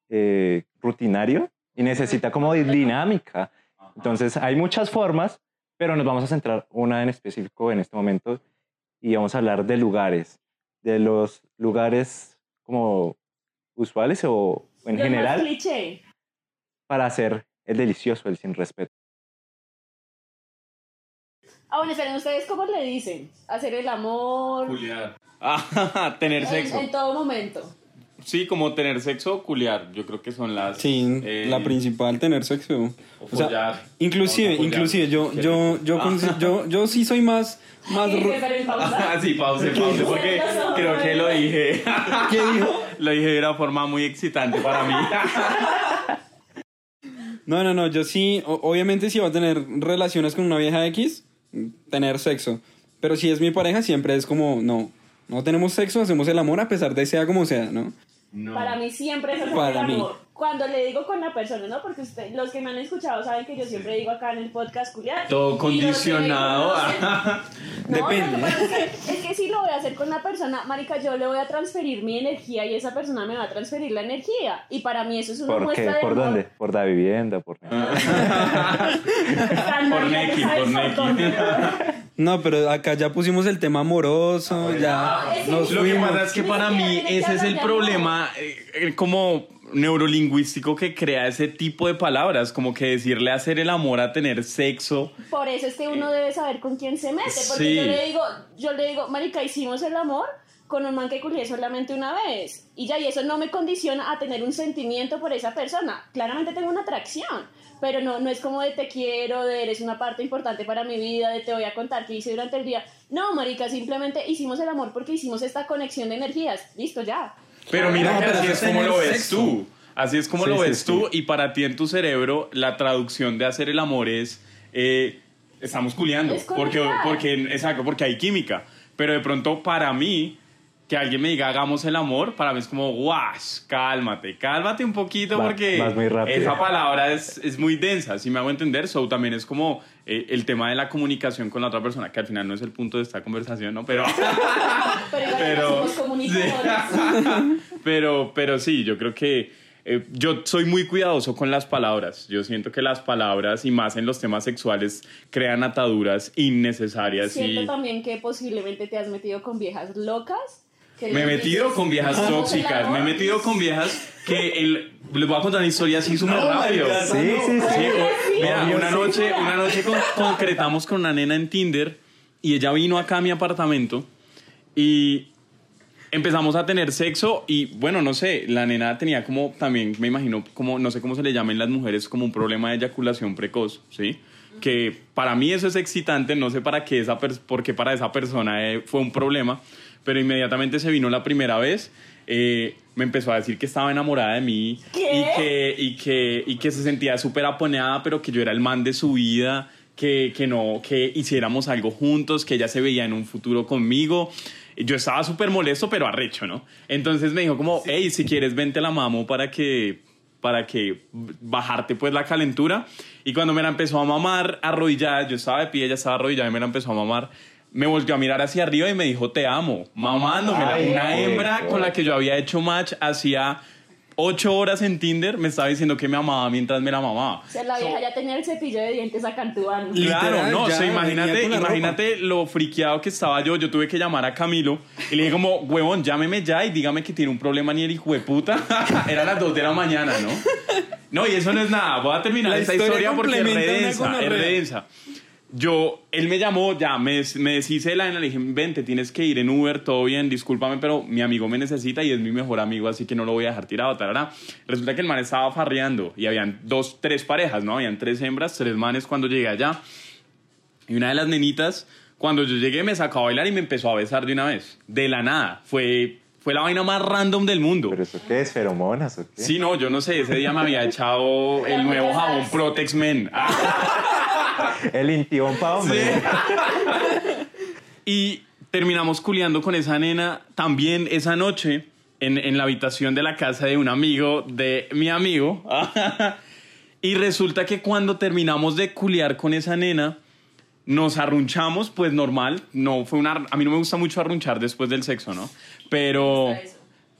S2: eh, rutinario y necesita como dinámica. Entonces hay muchas formas, pero nos vamos a centrar una en específico en este momento y vamos a hablar de lugares, de los lugares como usuales o en
S3: Lo más
S2: general
S3: cliché.
S2: para hacer el delicioso, el sin respeto.
S3: Ah, bueno, esperen, ¿ustedes cómo le dicen? Hacer el amor
S4: Culiar. Ah, tener
S3: en,
S4: sexo.
S3: en todo momento.
S4: Sí, como tener sexo, culiar. Yo creo que son las...
S5: Sí,
S4: eh,
S5: la principal, tener sexo.
S4: o
S5: O sea,
S4: follar.
S5: inclusive,
S4: follar.
S5: inclusive, yo, yo, yo, consi- yo, yo sí soy más, más...
S3: Pausa.
S4: Ah, sí, pause, pause, porque creo que lo dije.
S5: ¿Qué dijo?
S4: Lo dije de una forma muy excitante para mí.
S5: No, no, no, yo sí, o- obviamente si voy a tener relaciones con una vieja X, tener sexo. Pero si es mi pareja, siempre es como, no, no tenemos sexo, hacemos el amor a pesar de sea como sea, ¿no?
S4: No.
S3: Para mí siempre es hacer
S5: Para
S3: el
S5: mí.
S3: amor. Cuando le digo con la persona, ¿no? Porque usted, los que me han escuchado saben que yo siempre digo acá en el podcast culiar.
S4: Todo condicionado.
S3: conocen- No,
S5: Depende.
S3: pasa es que, es que si lo voy a hacer con la persona, marica, yo le voy a transferir mi energía y esa persona me va a transferir la energía. Y para mí eso es una
S2: ¿Por qué?
S3: muestra de
S2: ¿Por
S3: amor.
S2: dónde? Por la vivienda, por...
S4: Por Neki, por Neki.
S3: ¿no?
S5: No, pero acá ya pusimos el tema amoroso, ya
S3: No,
S5: nos
S4: Lo que pasa es que para mí ese es el problema eh, eh, como neurolingüístico que crea ese tipo de palabras, como que decirle hacer el amor a tener sexo.
S3: Por eso es que uno debe saber con quién se mete. Porque
S4: Sí.
S3: yo le digo, yo le digo, marica, hicimos el amor con un man que culié solamente una vez. Y ya, y eso no me condiciona a tener un sentimiento por esa persona. Claramente tengo una atracción. Pero no, no es como de te quiero, de eres una parte importante para mi vida, de te voy a contar qué hice durante el día. No, marica, simplemente hicimos el amor porque hicimos esta conexión de energías. Listo, ya.
S4: Pero mira
S5: No,
S4: que
S5: pero
S4: así es como lo ves
S5: sexo.
S4: tú. Así es como
S2: Sí,
S4: lo ves
S2: sí.
S4: tú y para ti en tu cerebro la traducción de hacer el amor es eh, estamos culiando
S3: Es
S4: porque porque exacto porque hay química pero de pronto para mí que alguien me diga hagamos el amor para mí es como guash cálmate cálmate un poquito
S2: Va-
S4: porque
S2: vas muy rápido.
S4: esa palabra es, es muy densa si me hago entender so también es como eh, el tema de la comunicación con la otra persona que al final no es el punto de esta conversación no pero
S3: Pero
S4: Pero-
S3: somos comunicadores.
S4: pero, pero sí, yo creo que eh, yo soy muy cuidadoso con las palabras. Yo siento que las palabras, y más en los temas sexuales, crean ataduras innecesarias.
S3: Siento
S4: Y
S3: también que posiblemente te has metido con viejas locas.
S4: me he metido con viejas
S3: "Hagamos el
S4: tóxicas, me he
S3: amor".
S4: metido con viejas que el- les voy a contar una historia así súper rápido.
S2: Sí, sí, sí.
S4: Mira, una noche, una noche con- concretamos con una nena en Tinder y ella vino acá a mi apartamento y empezamos a tener sexo y bueno, no sé, la nena tenía como también, me imagino, como no sé cómo se le llama en las mujeres, como un problema de eyaculación precoz, ¿sí? Que para mí eso es excitante, no sé para qué esa pers- por qué para esa persona eh, fue un problema, pero inmediatamente se vino la primera vez. Eh, me empezó a decir que estaba enamorada de mí
S3: ¿Qué?
S4: y que, y, que, y que se sentía súper aponeada, pero que yo era el man de su vida, que, que no, que hiciéramos algo juntos, que ella se veía en un futuro conmigo. Yo estaba súper molesto, pero arrecho, ¿no? Entonces me dijo como, hey, si quieres, vente la mamo para que, para que bajarte pues la calentura. Y cuando me la empezó a mamar arrodillada, yo estaba de pie, ella estaba arrodillada y me la empezó a mamar. Me volvió a mirar hacia arriba y me dijo, te amo, mamándome.
S2: Ay,
S4: una hembra
S2: fuerte.
S4: con la que yo había hecho match hacía ocho horas en Tinder me estaba diciendo que me amaba mientras me la mamaba.
S3: O sea, la vieja ya tenía el cepillo de dientes a Cantubano.
S4: Claro, no, o
S5: ya
S4: sea,
S5: venía
S4: imagínate, imagínate lo friqueado que estaba yo. Yo tuve que llamar a Camilo y le dije como, huevón, llámeme ya y dígame que tiene un problema ni el hijo de puta. Eran las 2 de la mañana, ¿no? No, y eso no es nada. Voy a terminar
S5: La
S4: esta
S5: historia
S4: historia porque es
S5: con
S4: es
S5: otra.
S4: redensa. Yo, él me llamó, ya, me, me deshice de la le dije, ven, te tienes que ir en Uber, todo bien, discúlpame, pero mi amigo me necesita y es mi mejor amigo, así que no lo voy a dejar tirado, tarara. Resulta que el man estaba farreando y habían dos, tres parejas, ¿no? Habían tres hembras, tres manes cuando llegué allá. Y una de las nenitas, cuando yo llegué, me sacó a bailar y me empezó a besar de una vez. De la nada. Fue, fue la vaina más random del mundo.
S2: ¿Pero eso qué es? ¿Feromonas o qué?
S4: Sí, no, yo no sé. Ese día me había echado el nuevo jabón Protex Men.
S2: El intión pa' hombre.
S4: Y terminamos culeando con esa nena también esa noche en, en la habitación de la casa de un amigo de mi amigo. y resulta que cuando terminamos de culear con esa nena, nos arrunchamos, pues normal. No fue una. A mí no me gusta mucho arrunchar después del sexo, ¿no? Pero.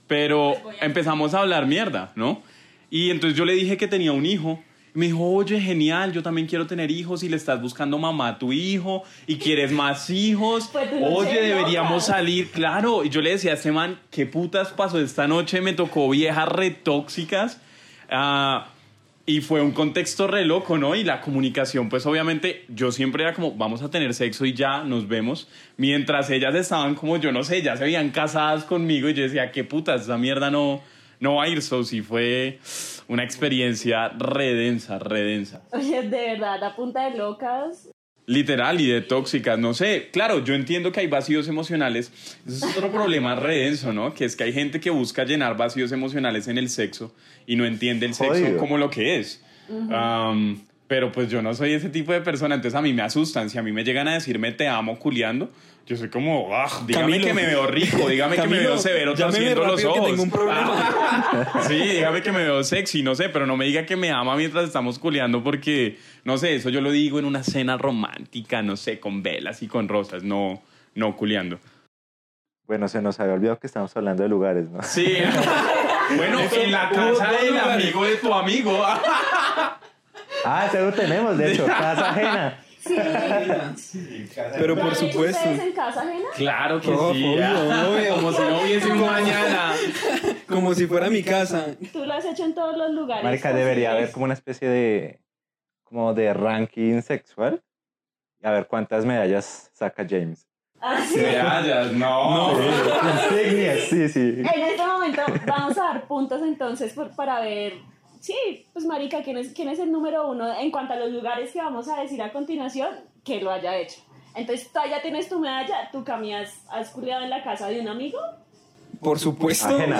S4: Pero empezamos a hablar mierda, ¿no? Y entonces yo le dije que tenía un hijo. Me dijo, oye, genial, yo también quiero tener hijos y le estás buscando mamá a tu hijo y quieres más hijos.
S3: Noche
S4: Oye,
S3: de
S4: deberíamos
S3: locas.
S4: salir, claro. Y yo le decía a este man, ¿qué putas pasó esta noche? Me tocó viejas retóxicas. Ah, y fue un contexto re loco, ¿no? Y la comunicación, pues obviamente yo siempre era como, vamos a tener sexo y ya nos vemos. Mientras ellas estaban como, yo no sé, ya se habían casadas conmigo y yo decía, qué putas, esa mierda no, no va a ir. So, sí fue una experiencia redensa, redensa.
S3: Oye, de verdad, a punta de locas.
S4: Literal y de tóxicas, no sé. Claro, yo entiendo que hay vacíos emocionales. Eso es otro problema redenso, ¿no? Que es que hay gente que busca llenar vacíos emocionales en el sexo y no entiende el sexo como lo que es. Am, pero pues yo no soy ese tipo de persona, entonces a mí me asustan. Si a mí me llegan a decirme te amo culiando, yo soy como, ah, dígame
S5: Camilo.
S4: que me veo rico, dígame que me veo severo torciendo los
S5: rápido que
S4: ojos.
S5: tengo un problema.
S4: Sí, dígame que me veo sexy, no sé, pero no me diga que me ama mientras estamos culeando porque, no sé, eso yo lo digo en una cena romántica, no sé, con velas y con rosas, no, no culeando.
S2: Bueno, se nos había olvidado que estamos hablando de lugares, ¿no?
S4: Sí, bueno, en la casa del
S5: lugares.
S4: amigo de tu amigo.
S2: Ah, eso lo tenemos, de hecho, casa ajena.
S3: Sí.
S5: Pero
S3: ¿Lo
S5: por supuesto.
S3: ustedes en casa ajena?
S4: Claro que
S5: Oh,
S4: sí,
S5: obvio,
S4: ah,
S5: obvio.
S4: como si no hubiese un mañana.
S5: Como si fuera mi casa.
S3: Tú lo has hecho en todos los lugares.
S2: Marica, debería haber como una especie de, como de ranking sexual. Y a ver cuántas medallas saca James.
S3: Ah, sí.
S4: Medallas, no.
S2: Insignias, sí, sí.
S3: En este momento vamos a dar puntos entonces por- para ver, sí, pues marica, ¿quién es, quién es el número uno en cuanto a los lugares que vamos a decir a continuación que lo haya hecho. Entonces, tú ya tienes tu medalla, tú Cami, has, has culiado en la casa de un amigo.
S5: Por supuesto.
S2: Ajena.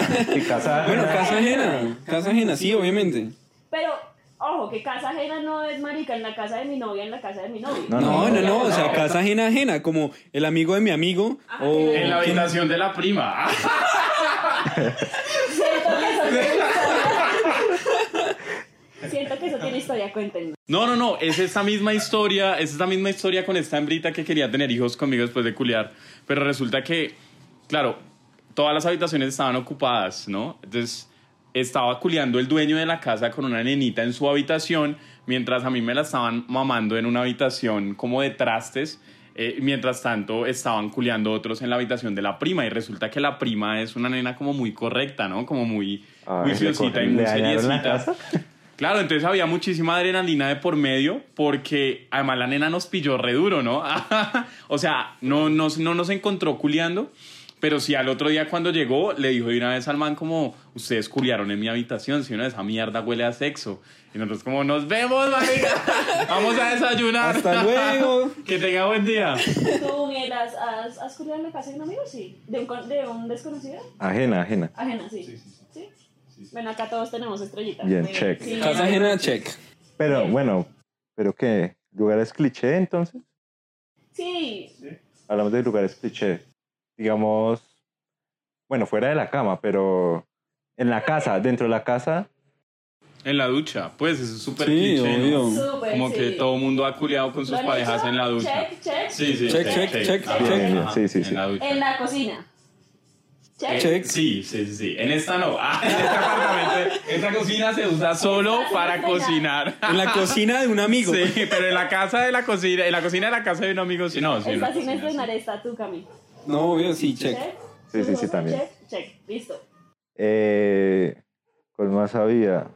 S2: Casa
S5: Bueno,
S2: ajena.
S5: casa ajena. Casa ajena, sí, obviamente.
S3: Pero, ojo, que casa ajena no es marica en la casa de mi novia, en la casa de mi novio.
S2: No,
S5: No, no, no, o sea,
S4: no.
S5: casa ajena, ajena, como el amigo de mi amigo. O
S4: En la habitación de la prima.
S3: Siento que eso tiene historia. Siento que eso tiene historia, cuéntenme.
S4: No, no, no, es esta misma historia, es esta misma historia con esta hembrita que quería tener hijos conmigo después de culiar, pero resulta que, claro, todas las habitaciones estaban ocupadas, ¿no? Entonces estaba culiando el dueño de la casa con una nenita en su habitación, mientras a mí me la estaban mamando en una habitación como de trastes. eh, mientras tanto, estaban culeando otros en la habitación de la prima. Y resulta que la prima es una nena como muy correcta, ¿no? Como muy juiciosita y muy seriecita. Claro, entonces había muchísima adrenalina de por medio porque además la nena nos pilló re duro, ¿no? o sea, no, no, no nos encontró culiando, pero sí al otro día cuando llegó le dijo de una vez al man como, ustedes culiaron en mi habitación, si una de esa mierda huele a sexo. Y nosotros como, nos vemos, marica, vamos a desayunar.
S5: Hasta luego.
S4: que tenga buen día.
S3: ¿Tú, Miguel, has, has, has culiado en la casa de un amigo? Sí. ¿De un, de un desconocido?
S2: Ajena, ajena.
S3: Ajena, sí. Sí. Bueno, acá todos tenemos estrellitas.
S2: Bien, check.
S3: Sí,
S5: Casa ajena, check.
S2: Pero
S3: Bien.
S2: bueno, ¿pero qué? ¿Lugares cliché entonces?
S3: Sí,
S2: Hablamos de lugares cliché. Digamos, bueno, fuera de la cama, pero en la casa, dentro de la casa.
S4: En la ducha, pues eso es súper
S5: Sí,
S4: cliché, ¿no?
S3: súper.
S4: Como que
S3: sí.
S4: todo el mundo ha culiado con sus
S3: ¿Lo han
S4: parejas
S3: hecho?
S4: en la ducha.
S3: Check, check.
S4: Sí, sí,
S5: Check, check, check,
S4: Ajá,
S2: check.
S4: ajá,
S2: Sí, sí, sí.
S4: En la ducha.
S3: En la cocina. Check.
S5: Check.
S4: Sí, sí, sí, sí. En esta no. Ah, en este apartamento, esta cocina se usa solo para
S3: cocina.
S4: cocinar.
S5: En la cocina de un amigo.
S4: Sí, pero en la casa de la cocina, en la cocina de la casa de un amigo, sí, no, sí.
S3: Esta
S4: sí.
S3: estrenar esta tú, Cami.
S5: No, obvio, sí, check.
S2: Sí, sí, sí,
S3: ¿Tú,
S2: también.
S3: Check, check, listo.
S2: Eh, ¿Cuál más había?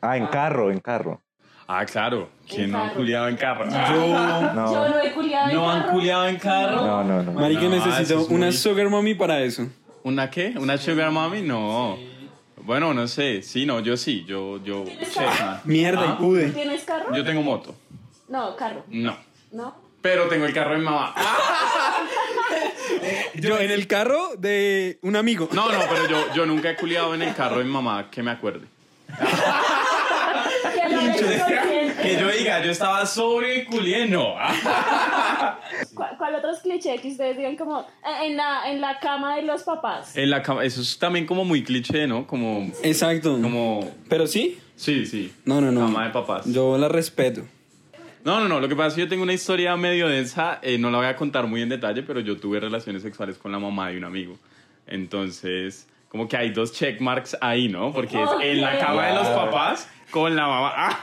S2: Ah, en carro, en carro.
S4: Ah, claro. ¿Quién no ha
S3: carro.
S4: culiado en carro?
S5: Yo,
S2: No.
S3: Yo no he culiado en
S4: ¿No han
S3: carro.
S4: culiado en carro?
S2: No, no, no.
S5: marica,
S4: No,
S5: necesito
S4: eso es
S5: una
S4: muy-
S5: sugar mommy para eso.
S4: ¿Una qué? ¿Una sugar mommy? No. Bueno, no sé. Sí, no, yo sí. Yo, yo.
S3: ¿Tienes
S4: sí.
S3: carro?
S5: Mierda,
S4: Ah.
S5: y pude.
S3: ¿Tienes carro?
S4: Yo tengo moto.
S3: No, carro.
S4: No.
S3: ¿No?
S4: Pero tengo el carro de mamá.
S5: Yo en el carro de un amigo.
S4: No, no, pero yo, yo nunca he culiado en el carro de mi mamá que me acuerde.
S3: Consciente.
S4: Que yo diga, yo estaba sobre y culié, no.
S3: ¿Cuál, cuál otros clichés que ustedes digan como eh, en la, en la cama de los papás?
S4: En la cama, eso es también como muy cliché, ¿no? Como,
S5: Exacto.
S4: como,
S5: Pero sí.
S4: sí, sí.
S5: No, no, no.
S4: Cama de papás.
S5: Yo la respeto.
S4: No, no, no. Lo que pasa es que yo tengo una historia medio densa. eh, no la voy a contar muy en detalle, pero yo tuve relaciones sexuales con la mamá de un amigo. Entonces, como que hay dos checkmarks ahí, ¿no? Porque es en la cama de los papás con la mamá.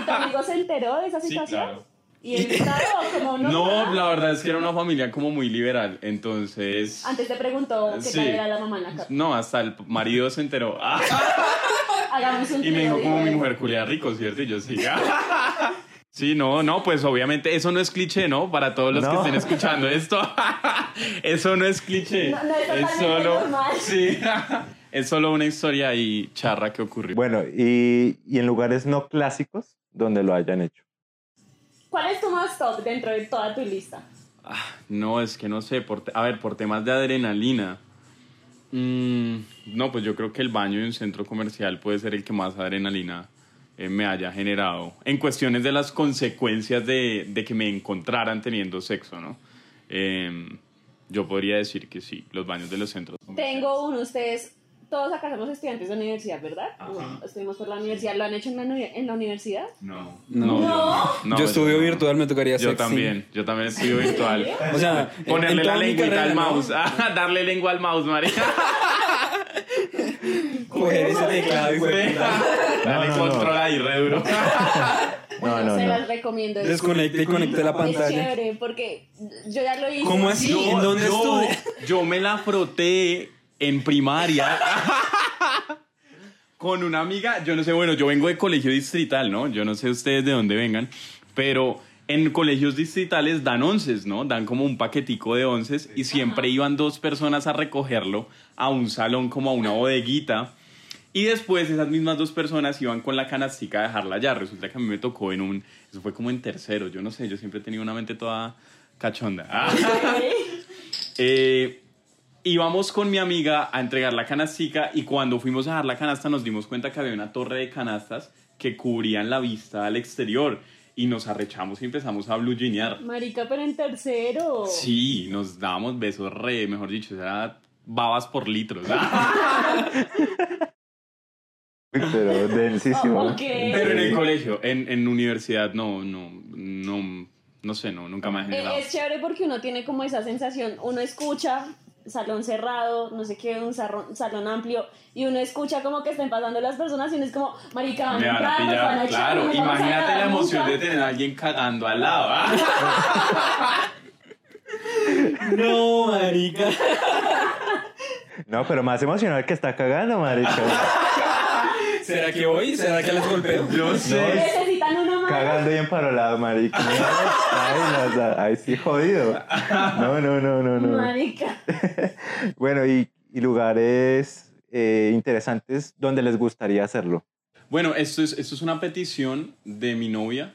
S3: ¿Y tu amigo se enteró de esa
S4: Sí,
S3: situación?
S4: claro.
S3: ¿Y él estaba como no?
S4: No, la verdad es que era una familia como muy liberal. Entonces,
S3: Antes te preguntó qué
S4: Sí.
S3: tal era la mamá en la cama.
S4: no, hasta el marido se enteró.
S3: Hagamos un
S4: Y me dijo como mi mujer culia rico, ¿cierto? Y yo sí. Sí, no, no, pues obviamente eso no es cliché, ¿no? Para todos los que estén escuchando esto, eso no es cliché.
S3: No, no es
S4: solo,
S3: normal.
S4: sí, es solo una historia ahí charra que ocurrió.
S2: Bueno, y, y en lugares no clásicos donde lo hayan hecho.
S3: ¿Cuál es tu más top dentro de toda tu lista?
S4: Ah, no, es que no sé, por a ver, por temas de adrenalina. Mm, no, pues yo creo que el baño de un centro comercial puede ser el que más adrenalina eh, me haya generado. En cuestiones de las consecuencias de, de que me encontraran teniendo sexo, ¿no? Em, yo podría decir que sí, los baños de los centros.
S3: Tengo uno, ustedes, todos acá somos estudiantes de universidad, ¿verdad?
S4: Ajá.
S3: Estuvimos por la universidad, ¿lo han hecho en la, en la universidad?
S4: No,
S5: No.
S4: yo no,
S5: yo estudio
S4: no.
S5: virtual, me tocaría
S4: Yo también, yo también estudio virtual.
S5: O sea,
S4: Ponerle
S5: en
S4: la lengüita
S5: carrera,
S4: al
S5: ¿no?
S4: mouse, Ah, darle lengua al mouse, María.
S5: Coger ese teclado y fue-
S4: Dale
S2: No, no, no.
S4: control ahí, re duro.
S3: Bueno,
S2: no,
S3: se
S2: no.
S3: las recomiendo. es-
S5: Desconecte y conecte la
S3: Es
S5: pantalla.
S3: chévere porque yo ya lo hice.
S5: ¿Cómo así?
S3: Sí.
S5: ¿En dónde
S4: yo,
S5: estudia?
S4: yo me la froté en primaria con una amiga. Yo no sé, bueno, yo vengo de colegio distrital, ¿no? Yo no sé ustedes de dónde vengan, pero en colegios distritales dan onces, ¿no? Dan como un paquetico de onces y siempre iban dos personas a recogerlo a un salón como a una bodeguita. Y después esas mismas dos personas iban con la canastica a dejarla allá. Resulta que a mí me tocó en un... Eso fue como en tercero. Yo no sé, yo siempre he tenido una mente toda cachonda. Eh, íbamos con mi amiga a entregar la canastica y cuando fuimos a dejar la canasta nos dimos cuenta que había una torre de canastas que cubrían la vista al exterior y nos arrechamos y empezamos a blue jeanear.
S3: Marica, pero en tercero.
S4: Sí, nos dábamos besos re, mejor dicho, era babas por litros.
S2: Pero densísimo.
S3: Ok.
S4: Pero en el colegio, en, en universidad no, no, no, no sé, no, nunca generado.
S3: Eh, Es chévere porque uno tiene como esa sensación, uno escucha salón cerrado, no sé qué, un salón, salón amplio, y uno escucha como que estén pasando las personas y uno es como, marica, van a
S4: van a
S3: entrar, van a
S4: pillar,
S3: echar,
S4: claro. Imagínate la emoción
S3: nunca".
S4: de tener a alguien cagando al lado. ¿ah?
S5: No, marica.
S2: No, pero más emocional que está cagando, marica.
S5: ¿Será que voy? ¿Será que les golpeo?
S4: Yo sé.
S2: Cagando y emparolado, marica. Ay, no, o sea, ahí sí jodido. No, no, no, no, no.
S3: Marica.
S2: Bueno, y, y lugares eh, interesantes donde les gustaría hacerlo.
S4: Bueno, esto es, esto es una petición de mi novia.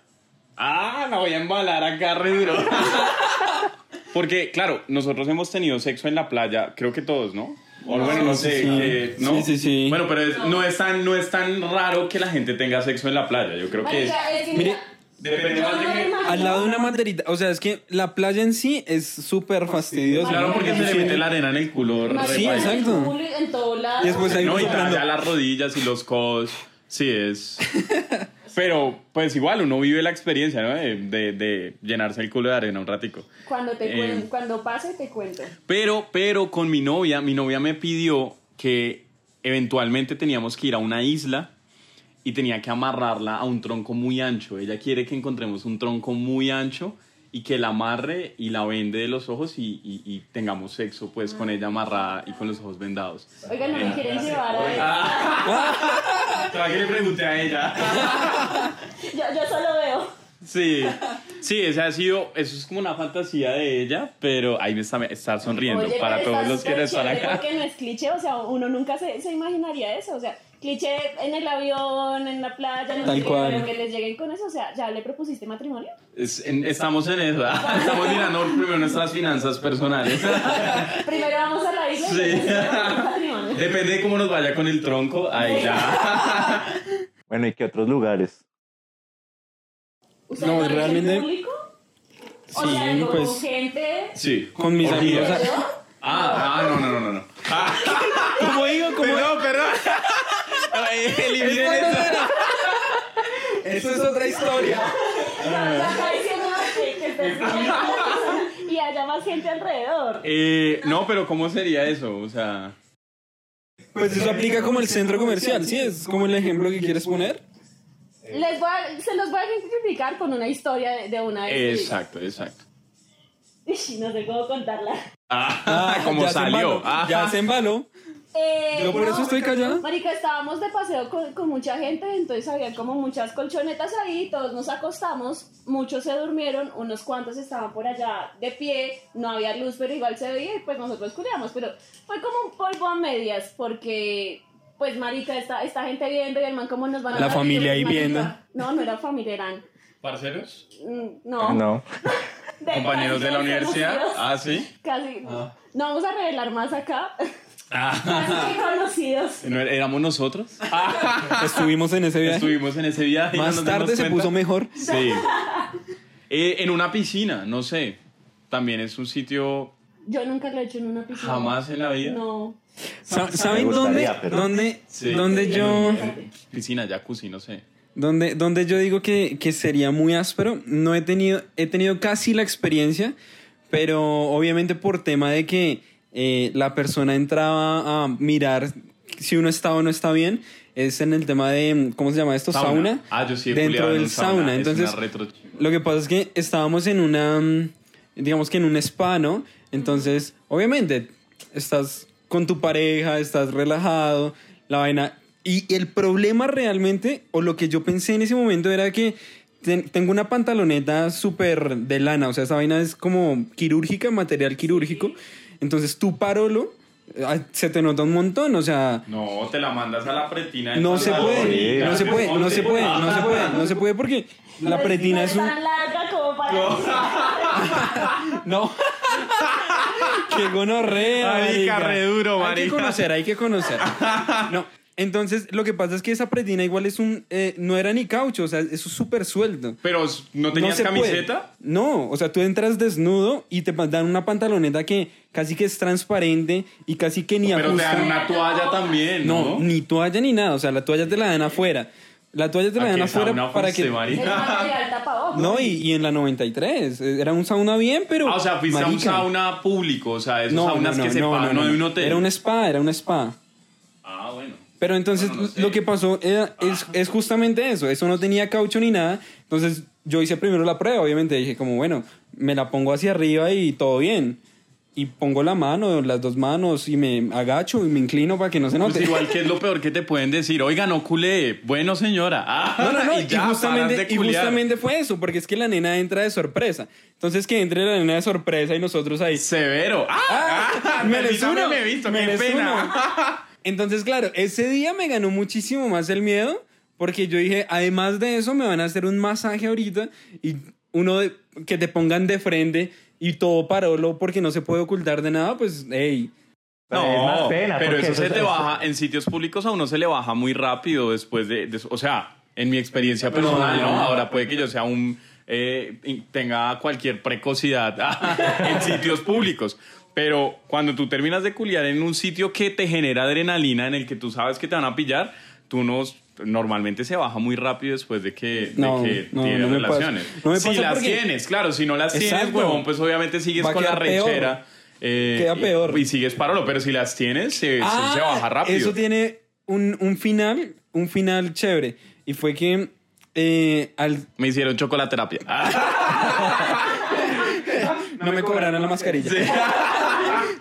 S4: Ah, la voy a embalar acá re duro. Porque, claro, nosotros hemos tenido sexo en la playa, creo que todos, ¿no? O bueno, no sé, que- ¿no?
S5: Sí, sí, sí.
S4: Bueno, pero es- no, es tan, no es tan raro que la gente tenga sexo en la playa. Yo creo que es...
S3: Marica, es que
S5: Mire,
S3: mira,
S4: Depende
S3: yo
S4: más de
S3: no me
S4: que...
S3: imagino-
S5: Al lado de una maderita. O sea, es que la playa en sí es súper fastidiosa.
S4: Claro, porque se le
S5: Sí.
S4: mete la arena en el culo.
S3: Marica,
S5: Sí, exacto.
S3: En todo lado.
S5: Y después hay
S4: No,
S5: uno
S4: y
S5: soplando.
S4: ya las rodillas y los codos. Sí, es... Pero, pues igual, uno vive la experiencia, ¿no? De, de- de llenarse el culo de arena un ratico.
S3: Cuando, te
S4: Eh,
S3: cuando pase, te cuento.
S4: Pero, pero con mi novia, mi novia me pidió que eventualmente teníamos que ir a una isla y tenía que amarrarla a un tronco muy ancho. Ella quiere que encontremos un tronco muy ancho y que la amarre y la vende de los ojos y, y- y tengamos sexo pues con ella amarrada y con los ojos vendados.
S3: Oigan, ¿no me quieren llevar a
S4: ¿Para qué le pregunté a ella?
S3: yo, yo solo veo.
S4: Sí, sí, ese ha sido, eso es como una fantasía de ella, pero ahí me está, está sonriendo
S3: Oye,
S4: para todos los que están acá.
S3: Porque no es cliché, o sea, uno nunca se, se imaginaría eso. O sea, cliché en el avión, en la playa, no
S5: Tal
S3: sé qué,
S5: cual.
S3: pero que les lleguen con eso. O sea, ¿ya le propusiste matrimonio?
S4: Es- en- estamos en eso, estamos mirando primero nuestras finanzas personales.
S3: Primero vamos a la isla
S4: Sí. Depende de cómo nos vaya con el tronco, ahí ya.
S2: Bueno, ¿y qué otros lugares?
S3: ¿Ustedes
S5: No, realmente-
S3: público? O
S5: Sí,
S3: sea, con
S5: pues-
S3: gente...
S4: Sí.
S5: Con mis amigos.
S4: Ah, ah, no, no, no, no. no.
S5: ¿Cómo digo? ¿Cómo
S4: Perdón, perdón. Eliminen eso.
S5: Eso es otra historia.
S3: Y haya más gente alrededor.
S4: Eh, no, pero ¿cómo sería eso? O sea,
S5: Pues eso aplica como el centro comercial, ¿sí? Es como el ejemplo que quieres poner.
S3: Les voy a- se los voy a ejemplificar con una historia de, de una vez.
S4: exacto, exacto.
S3: No sé cómo contarla.
S4: Ah, como
S5: ya se
S4: salió.
S5: embaló,
S4: Ah.
S5: Ya se embaló.
S3: Eh,
S5: Yo por eso estoy callada.
S3: Marica, estábamos de paseo con, con mucha gente, entonces había como muchas colchonetas ahí, todos nos acostamos, muchos se durmieron, unos cuantos estaban por allá de pie, no había luz, pero igual se veía y pues nosotros culiamos, pero fue como un polvo a medias, porque pues marica, esta, esta gente viendo y el man como nos van a...
S5: La familia ahí
S3: marica,
S5: viendo.
S3: No, no era familia, eran...
S4: ¿Parceros?
S3: mm, No.
S2: No.
S3: de-
S4: ¿Compañeros de la universidad?
S3: conocidos.
S4: Ah, sí.
S3: Casi. No vamos a revelar más acá.
S4: Ah.
S3: Conocidos.
S4: ¿No er- ¿Éramos nosotros?
S5: Estuvimos en ese viaje.
S4: Estuvimos en ese viaje. no
S5: Más tarde se
S4: cuenta.
S5: puso mejor.
S4: Sí. Eh, en una piscina, no sé. También es un sitio
S3: Yo nunca lo he hecho en una piscina.
S4: jamás en la vida.
S3: No.
S5: Sa- ¿Saben dónde,
S2: pero-
S5: dónde,
S4: Sí.
S5: dónde yo,
S4: En- en piscina, jacuzzi, no sé.
S5: dónde, dónde yo digo que, que sería muy áspero? No he tenido, he tenido casi la experiencia, pero obviamente por tema de que eh, la persona entraba a mirar si uno está o no está bien, es en el tema de, ¿cómo se llama esto? Sauna.
S4: Ah, yo sí he
S5: Dentro
S4: en
S5: del
S4: un
S5: sauna.
S4: Es
S5: Entonces,
S4: retro-
S5: Lo que pasa es que estábamos en una, mm, digamos que en un spa, ¿no? Entonces, obviamente, estás con tu pareja, estás relajado, la vaina. Y el problema realmente, o lo que yo pensé en ese momento era que ten- tengo una pantaloneta súper de lana, o sea, esa vaina es como quirúrgica, material quirúrgico. Entonces, tu parolo se te nota un montón, o sea,
S4: No, te la mandas a la pretina.
S5: no se puede, no se puede, no se puede, no se puede, no se puede porque la pretina es un...
S3: tan larga como para...
S5: No. Qué gonorrea.
S4: Marica, re duro,
S5: Hay que
S4: marica.
S5: conocer, hay que conocer. No. Entonces, lo que pasa es que esa pretina igual es un... eh, no era ni caucho, o sea, eso es súper suelto.
S4: Pero, ¿no tenías
S5: puede.
S4: camiseta?
S5: No, o sea, tú entras desnudo y te dan una pantaloneta que casi que es transparente y casi que ni
S4: Pero te
S5: ajusta.
S4: dan una toalla también,
S5: no,
S4: ¿no?
S5: ni toalla ni nada, o sea, la toalla te la dan afuera. La toalla te la
S4: ¿A
S5: dan afuera para que... No, y, y en la 93, eh, era un sauna bien, pero...
S4: Ah, o sea, fuiste a un sauna público, o sea, esos
S5: No,
S4: saunas
S5: no,
S4: que
S5: no,
S4: se
S5: no,
S4: pagan,
S5: no,
S4: no,
S5: no.
S4: de un hotel.
S5: Era un spa, era un spa.
S4: Ah, bueno.
S5: Pero entonces
S4: Bueno, no sé.
S5: lo que pasó era- es, es justamente eso, eso no tenía caucho ni nada, entonces yo hice primero la prueba, obviamente dije como bueno, me la pongo hacia arriba y todo bien, y pongo la mano, las dos manos y me agacho y me inclino para que no se note.
S4: Pues igual que es lo peor que te pueden decir, oiga, no culé, bueno señora. Ah,
S5: No, no, no, y,
S4: ya,
S5: justamente,
S4: paras de
S5: y justamente fue eso, porque es que la nena entra de sorpresa. Entonces que entre la nena de sorpresa y nosotros ahí...
S4: Severo. Ah,
S5: Ah,
S4: me
S5: menos uno.
S4: me he visto, qué
S5: menos
S4: pena.
S5: uno. Entonces, claro, ese día me ganó muchísimo más el miedo porque yo dije, además de eso, me van a hacer un masaje ahorita y uno de- que te pongan de frente y todo parolo porque no se puede ocultar de nada, pues, hey.
S4: No,
S2: es más pena,
S4: pero eso se te baja en sitios públicos a uno se le baja muy rápido después de, de- o sea, en mi experiencia personal, ¿no? Ahora puede que yo sea un eh, in- tenga cualquier precocidad en sitios públicos, pero cuando tú terminas de culiar en un sitio que te genera adrenalina, en el que tú sabes que te van a pillar, tú no normalmente se baja muy rápido después de que, de
S5: No,
S4: que
S5: no,
S4: tienes
S5: no
S4: relaciones. Si las
S5: porque-
S4: tienes, claro, si no las tienes, huevón, pues obviamente sigues
S5: Va
S4: con la rechera. eh,
S5: Queda peor.
S4: Y, sigues parolo, pero si las tienes, se,
S5: Ah,
S4: se baja rápido.
S5: Eso tiene un, un final, un final chévere. Y fue que eh, al,
S4: Me hicieron chocolaterapia.
S5: no, me cobraron la mascarilla.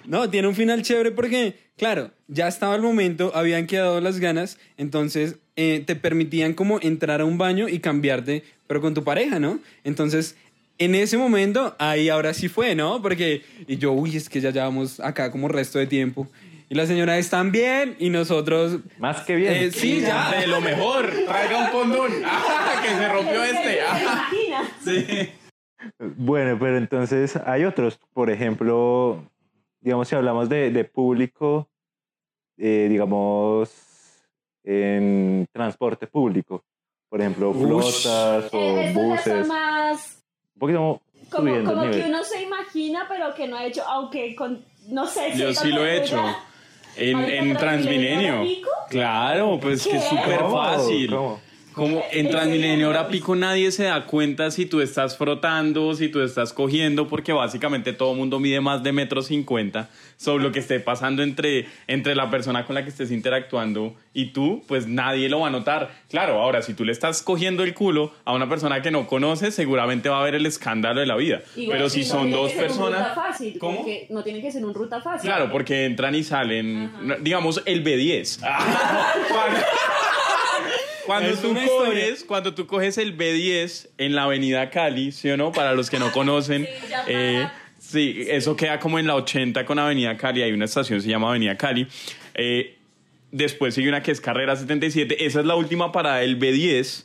S5: No, tiene un final chévere porque, claro, ya estaba el momento, habían quedado las ganas, entonces eh, te permitían como entrar a un baño y cambiarte, pero con tu pareja, ¿no? Entonces, en ese momento, ahí ahora sí fue, ¿no? Porque, y yo, uy, es que ya llevamos acá como resto de tiempo. Y la señora están bien y nosotros...
S2: Más que bien.
S5: eh, sí, ya.
S4: De lo mejor. Traiga un condón. Ah, que se rompió este.
S3: ¿te
S4: Ah, sí.
S2: Bueno, pero entonces hay otros. Por ejemplo, digamos, si hablamos de, de público, eh, digamos, en transporte público. Por ejemplo,
S5: Ush.
S2: flotas o
S3: Eh,
S2: buses.
S3: más
S2: Un poquito
S3: como, como que uno se imagina, pero que no ha hecho, aunque con, no sé.
S4: Yo
S3: siento
S4: sí lo he hecho. En, en
S3: Transmilenio.
S4: Claro, pues que es súper
S2: ¿Cómo?
S4: fácil.
S2: ¿Cómo?
S4: Como en Transmilenio hora pico nadie se da cuenta si tú estás frotando, si tú estás cogiendo, porque básicamente todo el mundo mide más de metro cincuenta. Sobre lo que esté pasando entre, entre la persona con la que estés interactuando y tú, pues nadie lo va a notar. Claro, ahora si tú le estás cogiendo el culo a una persona que no conoces, seguramente va a haber el escándalo de la vida.
S3: Igual
S4: Pero si
S3: no
S4: son dos personas...
S3: ruta fácil,
S4: ¿Cómo?
S3: porque no tiene que ser un ruta fácil.
S4: Claro, porque entran y salen, digamos, el B10. cuando
S5: Es
S4: tú
S5: una
S4: coges, cuando tú coges el B10 en la avenida Cali, ¿sí o no? Para los que no conocen,
S3: Sí,
S4: eh, sí, eso queda como en la 80 con avenida Cali, hay una estación, se llama avenida Cali. Eh, después sigue una que es carrera 77, esa es la última parada del B10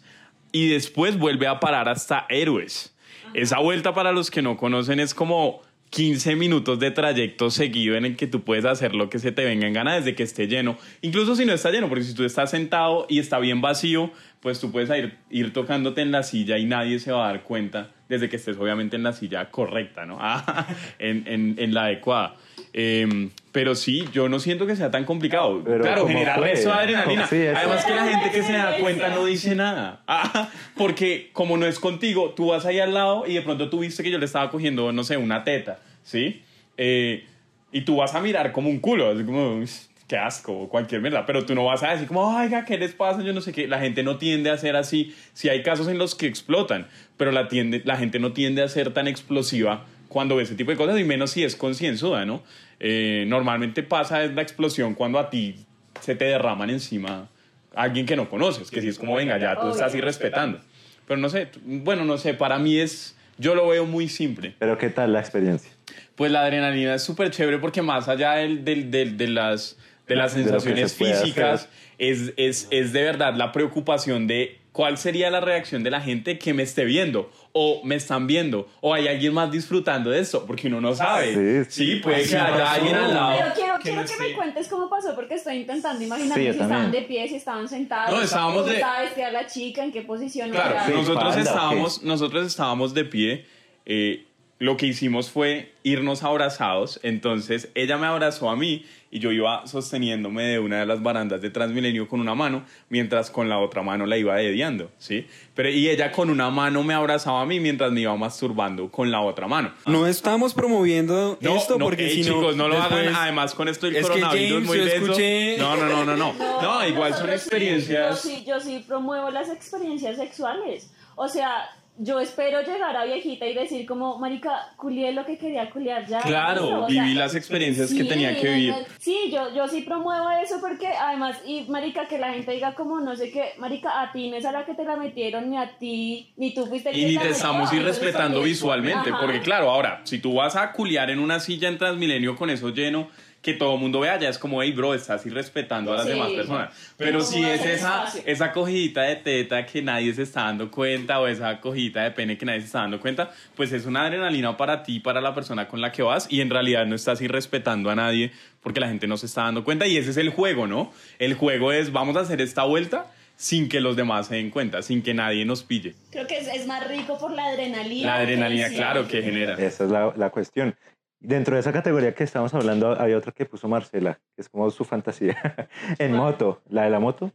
S4: y después vuelve a parar hasta Héroes. Esa vuelta para los que no conocen es como 15 minutos de trayecto seguido en el que tú puedes hacer lo que se te venga en gana desde que esté lleno. Incluso si no está lleno, porque si tú estás sentado y está bien vacío, pues tú puedes ir, ir tocándote en la silla y nadie se va a dar cuenta desde que estés obviamente en la silla correcta, ¿no? Ah, en, en, en la adecuada. Em, pero sí, yo no siento que sea tan complicado.
S2: Pero
S4: claro,
S2: ¿cómo
S4: generar eso de adrenalina.
S2: Sí, eso.
S4: Además que la gente que se da cuenta no dice nada. Ah, porque como no es contigo, tú vas ahí al lado y de pronto tú viste que yo le estaba cogiendo, no sé, una teta, ¿sí? Eh, y tú vas a mirar como un culo, así como, "Uy, qué asco, o cualquier mierda. Pero tú no vas a decir como, oiga, ¿qué les pasa? Yo no sé qué. La gente no tiende a ser así. Si hay casos en los que explotan, pero la, tiende, la gente no tiende a ser tan explosiva cuando ve ese tipo de cosas y menos si es concienzuda, ¿no? Eh, normalmente pasa es la explosión cuando a ti se te derraman encima alguien que no conoces, que si es como, venga, ya tú estás irrespetando. Pero no sé, bueno, no sé, para mí es, yo lo veo muy simple.
S2: Pero ¿qué tal la experiencia?
S4: Pues la adrenalina es súper chévere porque más allá del, del- del- de las, de las
S2: De
S4: sensaciones
S2: se puede
S4: físicas, es, es, es de verdad la preocupación de cuál sería la reacción de la gente que me esté viendo o me están viendo o hay alguien más disfrutando de esto porque uno no sabe.
S2: Sí,
S4: Sí,
S2: sí.
S4: puede que haya alguien al lado.
S3: Pero quiero,
S4: que
S3: quiero que me cuentes cómo pasó, porque estoy intentando imaginarme
S2: Sí,
S3: si estaban
S2: también.
S3: de pie, si estaban sentados.
S4: No, estábamos
S3: cómo
S4: de-
S3: estaba vestida la chica, en qué posición
S4: Claro, nosotros,
S2: espalda,
S4: estábamos, nosotros estábamos de pie. eh, lo que hicimos fue irnos abrazados. Entonces ella me abrazó a mí y yo iba sosteniéndome de una de las barandas de Transmilenio con una mano, mientras con la otra mano la iba dediando, ¿sí? Pero, y ella con una mano me abrazaba a mí mientras me iba masturbando con la otra mano.
S5: No estamos promoviendo
S4: No,
S5: esto
S4: no,
S5: porque
S4: ey,
S5: si no.
S4: chicos, no lo
S5: después-
S4: hagan. Además, con esto del
S5: Es que,
S4: coronavirus
S5: James,
S4: muy
S5: escuché-
S4: No, no, no, no, no. No, igual son experiencias.
S3: yo, sí, yo sí promuevo las experiencias sexuales. O sea, yo espero llegar a viejita y decir como, marica, culié lo que quería culiar ya.
S4: Claro, viví las experiencias que
S3: sí,
S4: tenía que vivir.
S3: Sí, yo, yo sí promuevo eso porque además, y marica, que la gente diga como, no sé qué, marica, a ti no es a la que te la metieron, ni a ti, ni tú fuiste
S4: Y ni te estamos irrespetando visualmente,
S3: Ajá.
S4: porque claro, ahora, si tú vas a culiar en una silla en Transmilenio con eso lleno, que todo el mundo vea, ya es como, hey, bro, estás irrespetando a las
S3: Sí.
S4: demás personas. Pero si es esa,
S3: espacio.
S4: esa cogidita de teta que nadie se está dando cuenta, o esa cogidita de pene que nadie se está dando cuenta, pues es una adrenalina para ti, para la persona con la que vas, y en realidad no estás irrespetando a nadie porque la gente no se está dando cuenta, y ese es el juego, ¿no? El juego es, vamos a hacer esta vuelta sin que los demás se den cuenta, sin que nadie nos pille.
S3: Creo que es, es más rico por la adrenalina.
S4: La adrenalina,
S3: sí.
S4: claro, que genera.
S2: Esa es la, la cuestión. Dentro de esa categoría que estamos hablando, hay otra que puso Marcela, que es como su fantasía. en moto, la de la moto.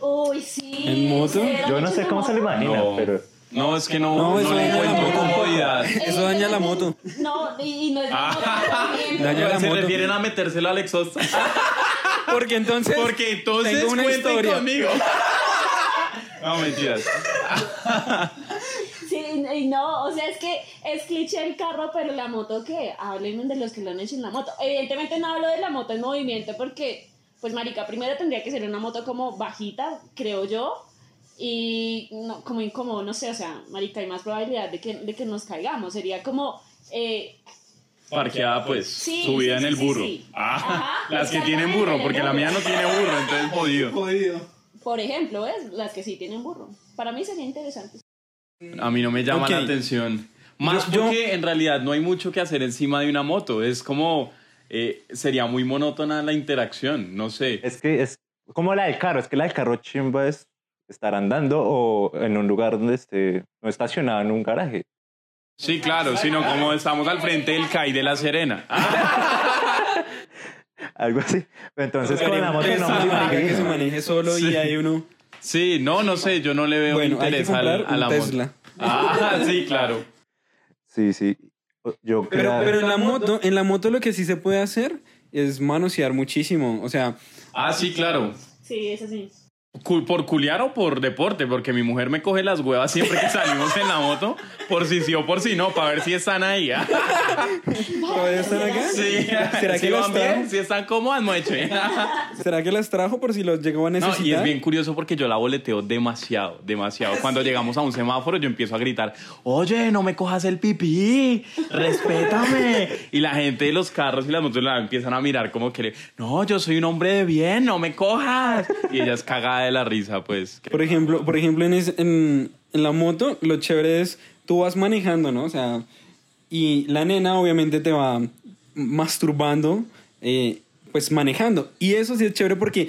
S3: Uy, sí.
S5: ¿En moto?
S3: ¿se dieron
S2: Yo no sé cómo se lo imagina,
S4: No.
S2: pero
S4: No, es que no,
S5: No,
S4: no,
S5: eso
S4: le
S5: daña la
S4: encuentro comodidad.
S5: Eso daña la moto.
S3: No, y, y no es la moto corriendo.
S5: Daña la
S4: Se
S5: moto.
S4: refieren a metérselo al exhausto.
S5: Porque entonces.
S4: Porque entonces
S5: tengo una
S4: cuenten
S5: historia.
S4: conmigo. No, mentiras.
S3: Sí, y no, o sea, es que es cliché el carro, pero la moto, ¿qué? Háblenme de los que lo han hecho en la moto. Evidentemente no hablo de la moto en movimiento porque, pues, marica, primero tendría que ser una moto como bajita, creo yo, y no, como incómodo, no sé, o sea, marica, hay más probabilidad de que, de que nos caigamos. Sería como... Eh,
S4: Parqueada, pues,
S3: Sí,
S4: subida
S3: sí,
S4: en el burro.
S3: sí.
S4: Ah,
S3: Ajá,
S4: las que tienen burro, porque la mía no tiene burro, entonces jodido.
S5: Jodido.
S3: por ejemplo, ¿ves? Las que sí tienen burro. Para mí sería interesante.
S4: A mí no me llama la atención. Más
S5: Yo- yo-
S4: porque en realidad no hay mucho que hacer encima de una moto. Es como. eh, sería muy monótona la interacción, no sé.
S2: es que es como la del carro, es que la del carro chimba es estar andando o en un lugar donde esté, no estacionado en un garaje.
S4: Sí, claro, sino como estamos al frente del CAI de La Serena.
S2: Algo así. Pero entonces con la moto
S5: Es
S2: no
S5: que se maneje solo
S4: Sí.
S5: y hay uno.
S4: Sí, no, no sé, yo no le veo
S5: Bueno, hay que
S4: interés al-
S5: Tesla.
S4: moto. Ah, sí, claro.
S2: Sí, sí. Yo
S5: Pero,
S2: creo-
S5: pero en la moto, en la moto lo que sí se puede hacer es manosear muchísimo. O sea,
S4: Ah, sí, claro.
S3: Sí, es así.
S4: ¿Por culiar o por deporte? Porque mi mujer me coge las huevas siempre que salimos en la moto, por si sí o por si no, para ver si están ahí. ¿ah?
S5: ¿todavía están acá?
S4: Sí,
S5: ¿Será que las trajo?
S4: si están cómodas, mueche.
S5: ¿Será que las trajo por si los llegó a
S4: No,
S5: necesitar?
S4: y es bien curioso porque yo la boleteo demasiado, demasiado. Cuando llegamos a un semáforo, yo empiezo a gritar, oye, no me cojas el pipí, respétame. Y la gente de los carros y las motos la empiezan a mirar como que, no, yo soy un hombre de bien, no me cojas. Y ella es cagada de la risa, pues.
S5: Por ejemplo, por ejemplo en, es- en, en la moto, lo chévere es, tú vas manejando, ¿no? O sea, y la nena obviamente te va masturbando, eh, pues manejando. Y eso sí es chévere porque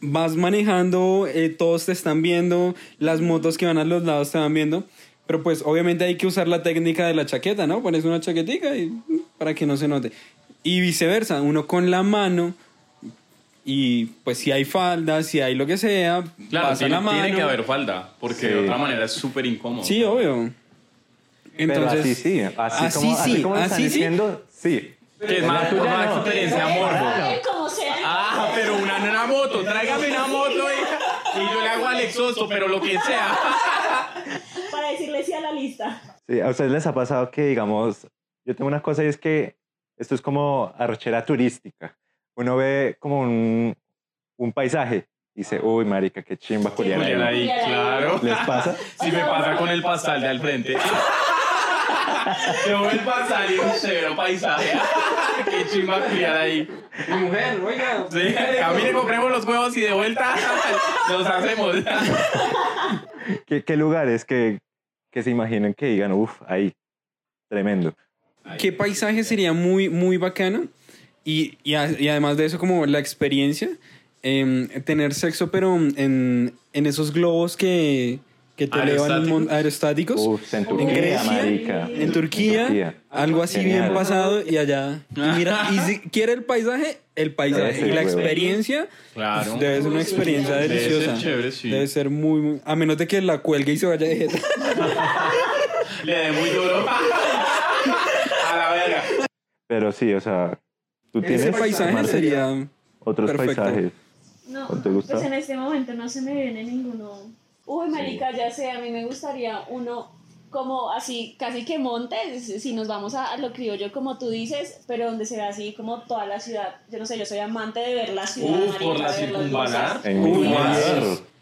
S5: vas manejando, eh, todos te están viendo, las motos que van a los lados te van viendo. Pero pues obviamente hay que usar la técnica de la chaqueta, ¿no? Pones una chaquetica y para que no se note. Y viceversa, uno con la mano y pues si hay falda, si hay lo que sea,
S4: Claro,
S5: pasa
S4: tiene,
S5: la mano.
S4: tiene que haber falda, porque de
S2: Sí.
S4: otra manera es súper incómodo.
S5: Sí, obvio.
S2: Pero
S5: Entonces,
S2: así sí, así,
S5: así
S2: como, así
S5: sí,
S2: como lo están
S5: así sí.
S2: diciendo, sí.
S4: Que es más, más
S2: no.
S4: experiencia
S3: como sea.
S4: Ah, pero una una moto, tráigame una moto y, y yo le hago al exhausto, pero lo que sea.
S3: Para decirle sí a la lista.
S2: Sí, a ustedes les ha pasado que, digamos, yo tengo una cosa y es que esto es como arrechera turística. Uno ve como un, un paisaje y dice, uy, marica, qué chimba
S4: Julián
S2: ahí.
S4: ahí, claro.
S2: ¿Les pasa?
S4: Si me pasa con el pastel de al frente. Yo veo el pastel y un severo paisaje. Qué chimba culiar ahí.
S5: mi mujer, oiga.
S4: Sí, camine, compremos los huevos y de vuelta los hacemos.
S2: ¿Qué, qué lugares que, que se imaginen que digan, uff, ahí, tremendo?
S5: ¿Qué paisaje sería muy, muy bacano? Y, y, a- y además de eso, como la experiencia, em, tener sexo, pero en, en esos globos que, que te elevan aerostáticos.
S2: Uf, en
S5: en
S2: Turquía,
S5: Grecia,
S2: marica.
S5: en Turquía,
S2: Turquía.
S5: algo así
S2: Genial.
S5: bien pasado y allá. Y mira, y si quiere el paisaje, el paisaje. Y la
S2: huevo.
S5: experiencia,
S4: Claro.
S5: pues, debe ser una experiencia
S4: Debe ser
S5: deliciosa.
S4: chévere, sí.
S5: Debe ser muy, muy- A menos de que la cuelgue y se vaya de jeta.
S4: Le dé muy duro. A la verga.
S2: Pero sí, o sea, tú tienes
S5: Ese paisaje
S2: Marce,
S5: sería...
S2: otros
S5: perfecto.
S2: paisajes.
S3: No,
S2: ¿O te gusta?
S3: pues en este momento no se me viene ninguno. Uy, marica, ya sé, a mí me gustaría uno como así, casi que montes, si nos vamos a, a lo criollo como tú dices, pero donde se ve así como toda la ciudad. Yo no sé, yo soy amante de ver la ciudad.
S4: Uf,
S3: marica,
S4: por la circunvalar.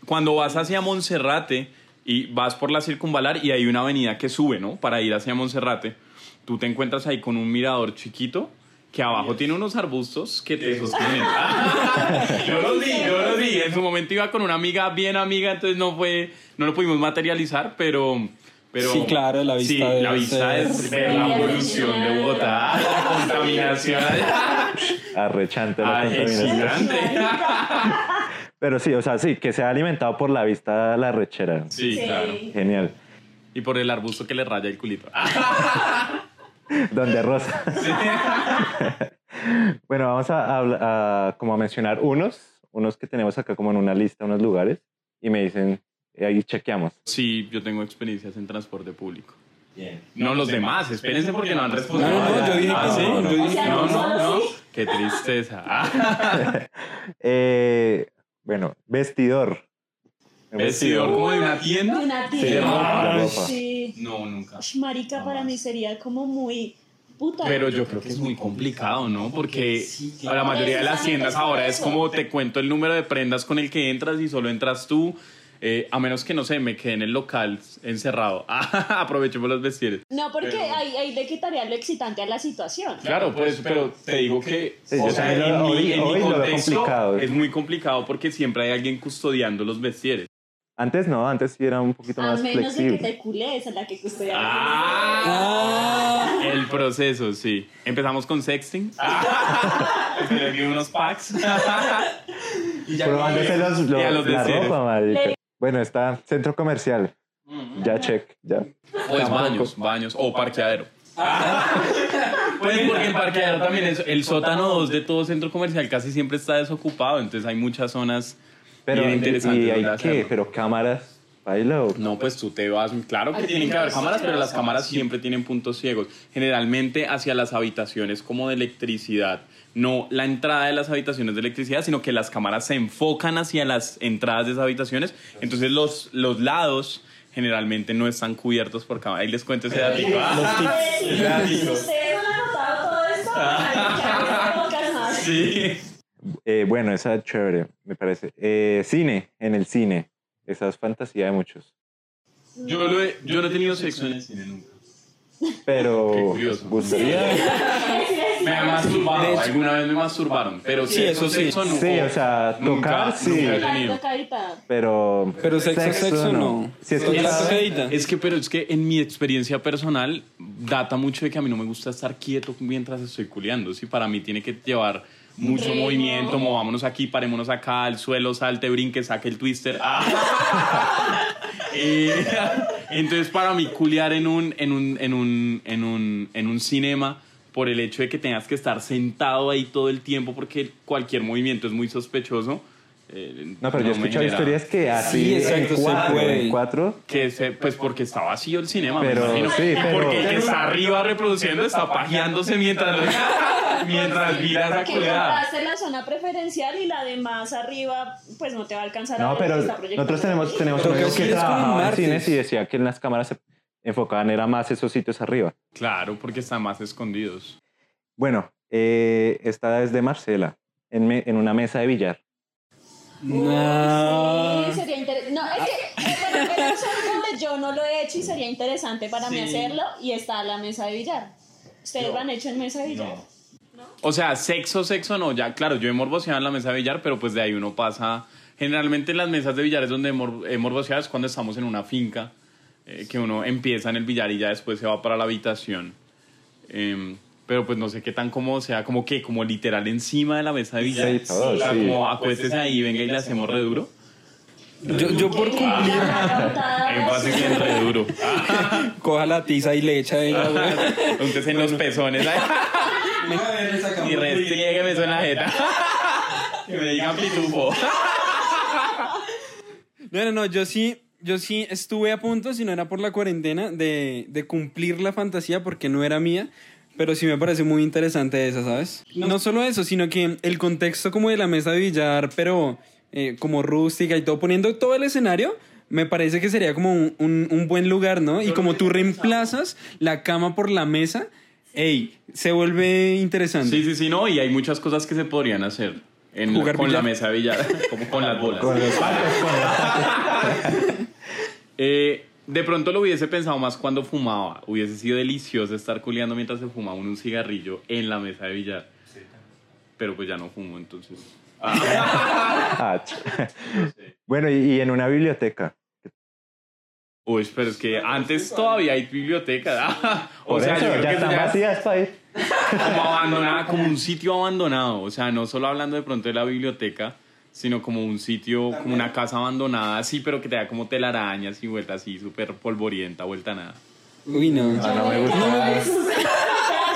S4: Cuando vas hacia Monserrate y vas por la circunvalar y hay una avenida que sube, ¿no? Para ir hacia Monserrate, tú te encuentras ahí con un mirador chiquito que abajo tiene unos arbustos que te sostienen. yo los vi, yo los vi. En su momento iba con una amiga bien amiga, entonces no fue, no lo pudimos materializar, pero... pero
S5: Sí, claro, la vista
S4: Sí,
S5: debe
S4: la vista
S5: ser-
S4: es ver la polución de Bogotá, la contaminación.
S2: Arrechante la
S4: Ay,
S2: contaminación. Pero sí, o sea, sí, que sea alimentado por la vista la rechera.
S4: Sí,
S3: Sí.
S4: claro.
S2: Genial.
S4: Y por el arbusto que le raya el culito.
S2: Donde Rosa. bueno, vamos a, como a mencionar unos unos que tenemos acá como en una lista, unos lugares, y me dicen, eh, ahí chequeamos.
S4: Sí, yo tengo experiencias en transporte público. No los demás, espérense porque no han respondido.
S5: No, no, yo dije
S4: Ah,
S5: que
S4: ¿sí?
S5: no, yo dije
S3: que
S4: no,
S3: no.
S4: no, no. Qué tristeza. Ah,
S2: Eh, bueno, vestidor.
S4: Vestidor como de una tienda.
S3: Una
S2: Sí, ropa.
S3: Sí.
S4: No, nunca.
S3: Marica, para mí sería como muy puta.
S4: Pero yo creo que es muy complicado, ¿no? Porque a la mayoría de las tiendas ahora es como te cuento el número de prendas con el que entras y solo entras tú. eh, a menos que, no sé, me quede en el local encerrado. Aprovechemos los vestidores.
S3: No, porque
S4: Pero-
S3: ahí, ahí le quitaría lo excitante a la situación.
S4: Claro, pues, pero te digo que
S2: Sí,
S4: o sea,
S2: también
S4: en
S2: lo-
S4: mi, en
S2: hoy
S4: contexto
S2: complicado.
S4: es muy complicado porque siempre hay alguien custodiando los vestieres.
S2: Antes no, antes sí era un poquito
S3: A
S2: más
S3: menos de que
S2: flexible.
S3: te cules, es la que custodia.
S4: Ah, el proceso, sí. Empezamos con sexting. Esperé que unos packs. y ya
S2: Probándose los,
S4: y a
S2: los-
S4: los
S2: la ropa, marica. Bueno, está centro comercial. Ya check, ya.
S4: Pues baños, baños o parqueadero. Pues porque el parqueadero también es el sótano 2 de todo centro comercial casi siempre está desocupado, entonces hay muchas zonas
S2: Pero,
S4: bien
S2: y,
S4: interesantes
S2: y hay
S4: donde
S2: que,
S4: hacerlo.
S2: pero cámaras, baila o
S4: No, pues tú te vas. Claro que tienen que haber cámaras, pero las cámaras siempre tienen puntos ciegos. Generalmente hacia las habitaciones como de electricidad. No la entrada de las habitaciones de electricidad, sino que las cámaras se enfocan hacia las entradas de esas habitaciones. Entonces los, los lados generalmente no están cubiertos por cámara. Ahí les cuento ese datito. Ese datito.
S3: ¿Ustedes han anotado todo esto? Ay, ya, pocas más.
S4: Sí.
S2: Eh, bueno, esa es chévere, me parece. Eh, cine, en el cine. Esa es fantasía de muchos.
S4: Yo, lo he- yo no he tenido sexo en el cine nunca.
S2: Pero,
S4: Qué curioso.
S2: ¿gustaría?
S4: Me han masturbado. Alguna vez me masturbaron. Pero
S5: Sí, eso sí.
S4: sexo nunca.
S2: Sí, o sea,
S4: Nunca,
S2: tocar, sí.
S4: nunca he.
S2: Pero,
S5: Pero sexo, sexo, no.
S2: Sí, he
S5: Tocar,
S2: escuchado-
S5: tocadita.
S4: Es que, pero es que en mi experiencia personal data mucho de que a mí no me gusta estar quieto mientras estoy culeando. Sí, para mí tiene que llevar mucho movimiento, movámonos aquí, parémonos acá, al suelo, salte, brinque, saque el twister. Ah. Entonces, para mí, culiar en un, en un, en un, en un, en un cinema, por el hecho de que tengas que estar sentado ahí todo el tiempo, porque cualquier movimiento es muy sospechoso. Eh,
S2: No, pero yo he escuchado
S4: genera-
S2: historias que así
S5: Sí, exacto,
S2: en
S5: se
S2: cuatro,
S5: puede.
S2: en cuatro,
S4: que se, pues porque está vacío el cinema,
S2: Pero,
S4: me imagino.
S2: sí,
S4: Y
S2: pero-
S4: porque el que está arriba reproduciendo está pajeándose mientras, mientras miras a
S3: Que
S4: cuidar.
S3: compraste la zona preferencial y la de más arriba, pues no te va a alcanzar a
S2: No,
S3: ver
S2: pero nosotros tenemos, tenemos
S5: Pero
S2: un amigo
S5: que
S2: trabajaba en
S5: martes.
S2: cines y decía que en las cámaras se enfocaban era más esos sitios arriba.
S4: Claro, porque están más escondidos.
S2: Bueno, eh, esta es de Marcela, en, me- en una mesa de billar.
S5: No.
S3: Sí, sería interesante. No, es que eh, bueno, pero es donde yo no lo he hecho y sería interesante para mí hacerlo. Y está la mesa de billar. ¿Ustedes lo han hecho en mesa de billar?
S4: O sea, sexo, sexo no, ya, claro, yo he morboseado en la mesa de billar, pero pues de ahí uno pasa. Generalmente en las mesas de billar es donde he mor- he morboseado es cuando estamos en una finca, eh, que uno empieza en el billar y ya después se va para la habitación. Em, pero pues no sé qué tan cómodo sea, como que, como literal encima de la mesa de billar.
S2: Sí, todo,
S4: O sea,
S2: sí.
S4: como acuéstese ahí, venga y le hacemos re duro.
S5: Yo, yo por cumplir,
S4: Énfasis en re duro.
S5: coja la tiza y le echa ella, güey.
S4: Entonces en los pezones. Y restriegue eso en la jeta. Que me digan pitufo.
S5: No, no, no, yo sí, yo sí estuve a punto, si no era por la cuarentena, de, de cumplir la fantasía porque no era mía, pero sí me parece muy interesante esa, ¿sabes? No solo eso, sino que el contexto como de la mesa de billar, pero eh, como rústica y todo, poniendo todo el escenario, me parece que sería como un, un- un buen lugar, ¿no? Y como tú reemplazas la cama por la mesa, ey, se vuelve interesante.
S4: Sí, sí, sí, no, y hay muchas cosas que se podrían hacer en,
S5: Jugar
S4: con la
S5: billar.
S4: mesa de billar, como con las bolas.
S2: Con los con los
S4: Eh, de pronto lo hubiese pensado más cuando fumaba. Hubiese sido delicioso estar culeando mientras se fumaba un cigarrillo en la mesa de billar. Pero pues ya no fumo, entonces.
S2: Ah, bueno, y, y en una biblioteca.
S4: Uy, pero es que antes todavía hay biblioteca. o sea,
S2: eso,
S4: yo creo
S2: ya
S4: que
S2: están
S4: ya
S2: vacías ir.
S4: como abandonada, como un sitio abandonado. O sea, no solo hablando de pronto de la biblioteca, sino como un sitio, como una casa abandonada, así, pero que te da como telarañas y vuelta así, súper polvorienta, vuelta nada.
S5: Uy, no.
S2: Ah, no me gusta.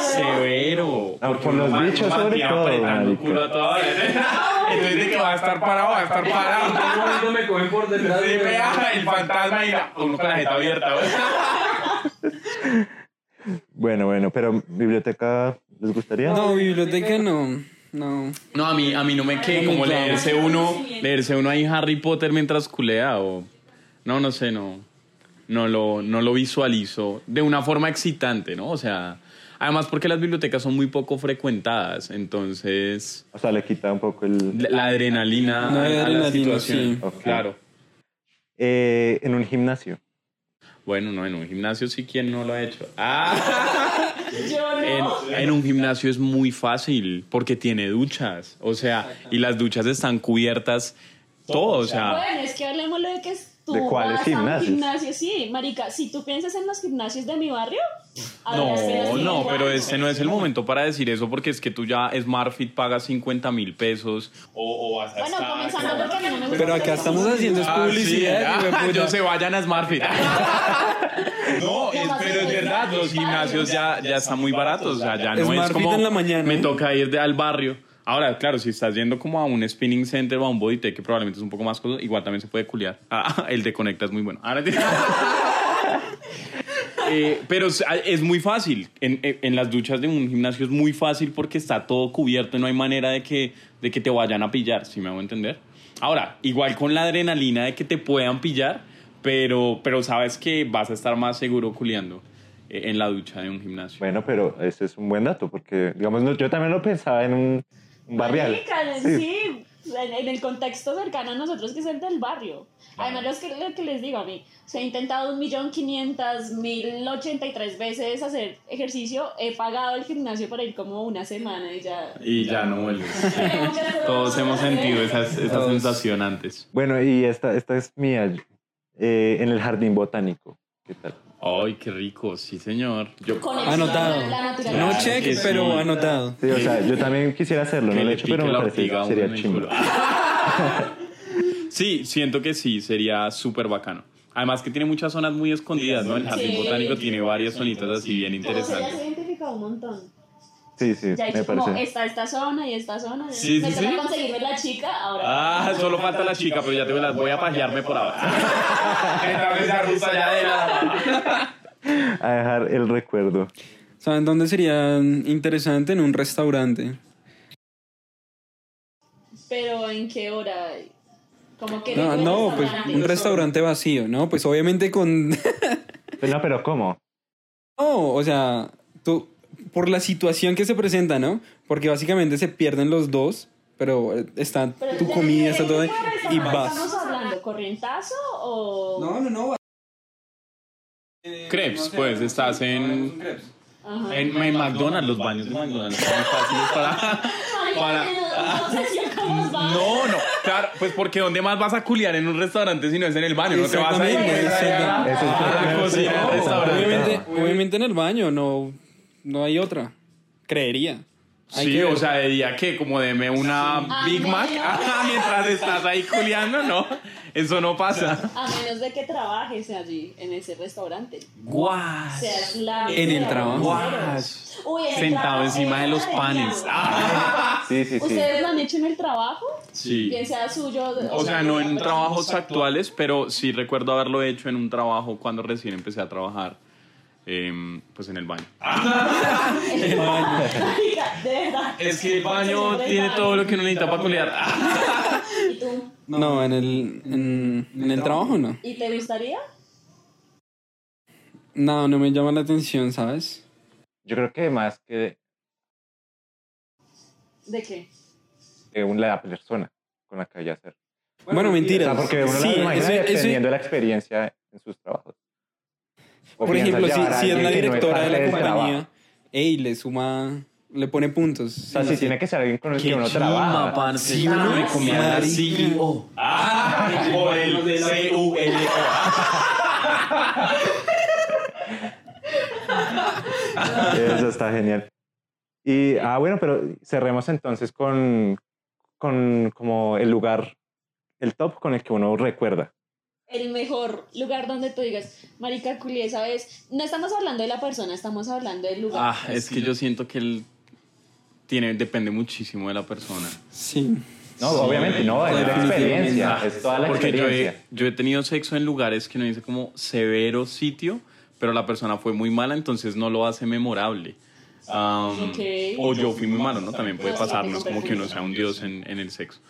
S4: Severo. Porque
S2: por los bichos sobre todo,
S4: apretando el
S2: marica.
S4: culo a toda. Entonces de que va a estar parado, va a estar parado.
S5: me cogen por detrás.
S4: Sí, vea, el fantasma y la, uno con la jeta abierta.
S2: Bueno, bueno, pero biblioteca, ¿les gustaría?
S5: No, biblioteca no. No.
S4: No, a mí, a mí no me quede
S5: No me
S4: como leerse uno, leerse uno ahí Harry Potter mientras culea o... No, no sé, no. No lo, no lo visualizo de una forma excitante, ¿no? O sea, además porque las bibliotecas son muy poco frecuentadas, entonces
S2: O sea, le quita un poco el...
S4: la, la adrenalina,
S5: La
S4: a la
S5: adrenalina,
S4: situación.
S5: sí.
S4: Claro.
S2: Eh, en un gimnasio.
S4: Bueno, no, en un gimnasio sí, ¿quién no lo ha hecho? Ah,
S3: Yo no.
S4: en, en un gimnasio es muy fácil porque tiene duchas, o sea, y las duchas están cubiertas todo, o sea...
S3: Bueno, es que hablemoslo de que tú
S2: ¿De cuáles
S3: vas a un
S2: gimnasios?
S3: gimnasio, sí, marica, si tú piensas en los gimnasios de mi barrio,
S4: No, no, pero este no es el momento para decir eso porque es que tú ya SmartFit pagas 50 mil pesos o, o vas a
S3: Bueno,
S4: estar-
S3: comenzando porque a mí no me gusta.
S5: Pero acá estamos haciendo es
S4: sí,
S5: publicidad.
S4: ah,
S5: puta.
S4: yo se vayan a SmartFit. no, es- pero es verdad, los gimnasios ya, ya están muy baratos, o sea, ya no es como
S5: en la mañana,
S4: me toca ir de, al barrio. Ahora, claro, si estás yendo como a un spinning center o a un body tech, que probablemente es un poco más costoso, igual también se puede culiar. Ah, el de Conecta es muy bueno. Ahora Eh, pero es- muy fácil. En, en- las duchas de un gimnasio es muy fácil porque está todo cubierto y no hay manera de que, de que te vayan a pillar, si me hago entender. Ahora, igual con la adrenalina de que te puedan pillar, pero, pero sabes que vas a estar más seguro culiando eh, en la ducha de un gimnasio.
S2: Bueno, pero ese es un buen dato, porque, digamos, yo también lo pensaba en un barrial. Sí.
S3: sí, en, en el contexto cercano a nosotros que es el del barrio. Además, lo que, lo que les digo a mí, se ha intentado un millón quinientas mil ochenta y tres veces hacer ejercicio, he pagado el gimnasio para ir como una semana y ya...
S4: Y ya no vuelves. Todos hemos sentido esas- esa
S5: Todos.
S4: sensación antes.
S2: Bueno, y esta, esta es mía, eh, en el jardín botánico. ¿Qué tal?
S4: Ay, qué rico, sí, señor. Yo,
S5: Anotado. No
S4: Claro que sí.
S5: pero anotado.
S2: Sí, o sea, yo también quisiera hacerlo,
S4: que
S2: no lo he
S4: le
S2: hecho, pero me parece
S4: uno
S2: sería
S4: culo. Sí, siento que sí, sería súper bacano. Además que tiene muchas zonas muy escondidas, ¿no? El jardín
S3: Sí.
S4: botánico tiene varias zonitas así bien interesantes.
S3: se ha identificado un montón.
S2: Sí, sí,
S3: Ya he
S2: me
S3: dicho como
S2: parece.
S3: está esta zona y esta zona.
S4: Sí,
S3: me
S4: sí,
S3: toca
S4: sí.
S3: conseguirme la chica ahora.
S4: Ah, solo falta la chica, pero ya te las voy a pajearme por ahora. Entonces esa rusa ya de la...
S2: A dejar el recuerdo.
S5: ¿Saben dónde sería interesante? En un restaurante.
S3: Pero ¿en qué hora? Como que
S5: No, no, pues un restaurante vacío, ¿no? Pues obviamente con...
S2: No, pero ¿cómo?
S5: No, o sea, tú, por la situación que se presenta, ¿no? Porque básicamente se pierden los dos, pero eh, está
S3: Pero
S5: tu
S3: ¿de
S5: comida, está todo y vas.
S3: ¿Estamos hablando corrientazo o...?
S5: no, no.
S4: Crepes, pues, estás en...
S3: Ajá.
S4: En, en McDonald's, los baños de McDonald's son fáciles para... para... No, no, claro, pues porque ¿dónde más vas a culiar en un restaurante si no es en el baño? No te vas a ir
S5: exactamente.
S2: Eso es
S4: a la
S2: porque-
S4: cocina del
S2: No,
S4: restaurante.
S5: Obviamente, obviamente en el baño, no, no hay otra. Creería. Hay
S4: Sí,
S5: que
S4: o sea, de día que como deme una
S3: Ah,
S4: Big
S3: no.
S4: Mac ah, mientras estás ahí culiando, no, eso no pasa.
S3: A menos de que trabajes allí, en ese restaurante. Seas la...
S5: En el trabajo.
S4: Guas.
S3: Uy, en el
S4: Sentado
S3: trabajo,
S4: encima de los panes. Ah,
S2: Sí, sí, sí.
S3: ¿Ustedes lo han hecho en el trabajo?
S4: sí.
S3: Bien sea suyo.
S4: O sea, no en trabajos actuales, pero sí recuerdo haberlo hecho en un trabajo cuando recién empecé a trabajar, em, pues en el baño.
S3: El baño.
S4: Es que el baño tiene todo lo que uno necesita para culiar.
S3: ¿Y tú?
S5: No, en el, en, en el trabajo no.
S3: ¿Y te gustaría?
S5: No, no me llama la atención, ¿sabes?
S2: Yo creo que más que
S3: ¿De qué?
S2: de un- la persona con la que vaya a hacer.
S5: Bueno,
S2: O
S5: mentiras.
S2: sea, porque uno
S5: sí,
S2: la imagina
S5: eso- eso-
S2: dependiendo de la experiencia en sus trabajos. O
S5: por ejemplo, si, si es la
S2: que no
S5: directora de la compañía, ey, le suma, le pone puntos.
S2: O sea, si tiene que ser alguien con el que uno trabaja.
S4: parce.
S5: Sí, uno marica.
S4: CEO. Ah, o el C-U-L-O.
S2: Eso está genial. Y, ah, bueno, pero cerremos entonces con, con como el lugar, el top con el que uno recuerda.
S3: El mejor lugar donde tú digas, marica culié, ¿sabes? No estamos hablando de la persona, estamos hablando del lugar.
S4: Ah, es que yo siento que él tiene, depende muchísimo de la persona.
S5: Sí.
S2: No, obviamente no, es la experiencia, es toda la
S4: Porque yo he,
S2: experiencia.
S4: yo he tenido sexo en lugares que no dice como severo sitio, pero la persona fue muy mala, entonces no lo hace memorable. Um. O yo fui muy malo, ¿no? También puede
S3: sí,
S4: pasar, no
S3: tengo
S4: es como que uno sea un dios en, en el sexo.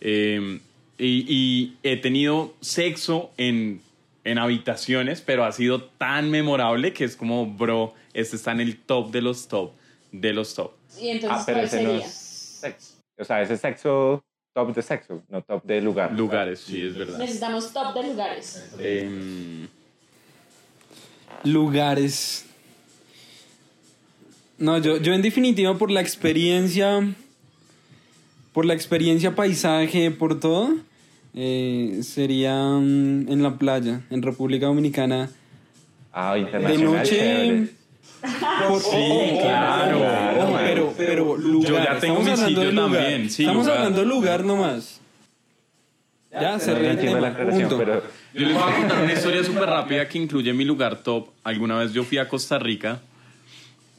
S4: Eh, y, y he tenido sexo en, en habitaciones, pero ha sido tan memorable que es como, bro, este está en el top de los top, de los top.
S3: Y entonces,
S2: Ah, pero
S3: ¿cuál
S2: ese no
S3: sería?
S2: es sexo. O sea, ese es sexo top de sexo, no top de lugar.
S4: Lugares, sí, es verdad.
S3: Necesitamos top de lugares.
S4: Em,
S5: Lugares. No, yo, yo en definitiva por la experiencia, por la experiencia paisaje, por todo, eh, sería mm, en la playa, en República Dominicana.
S2: Ah,
S5: De
S2: internacional.
S5: noche...
S2: chévere.
S5: Por-
S4: Sí, claro.
S5: Pero, pero lugar.
S4: Yo ya tengo
S5: Estamos
S4: mi
S5: hablando
S4: sitio
S5: de lugar.
S4: también, sí,
S5: Estamos
S4: lugar.
S5: hablando de lugar nomás. Ya, se
S2: No entiendo la aclaración, pero
S4: Yo les voy a contar una historia súper rápida que incluye mi lugar top. Alguna vez yo fui a Costa Rica,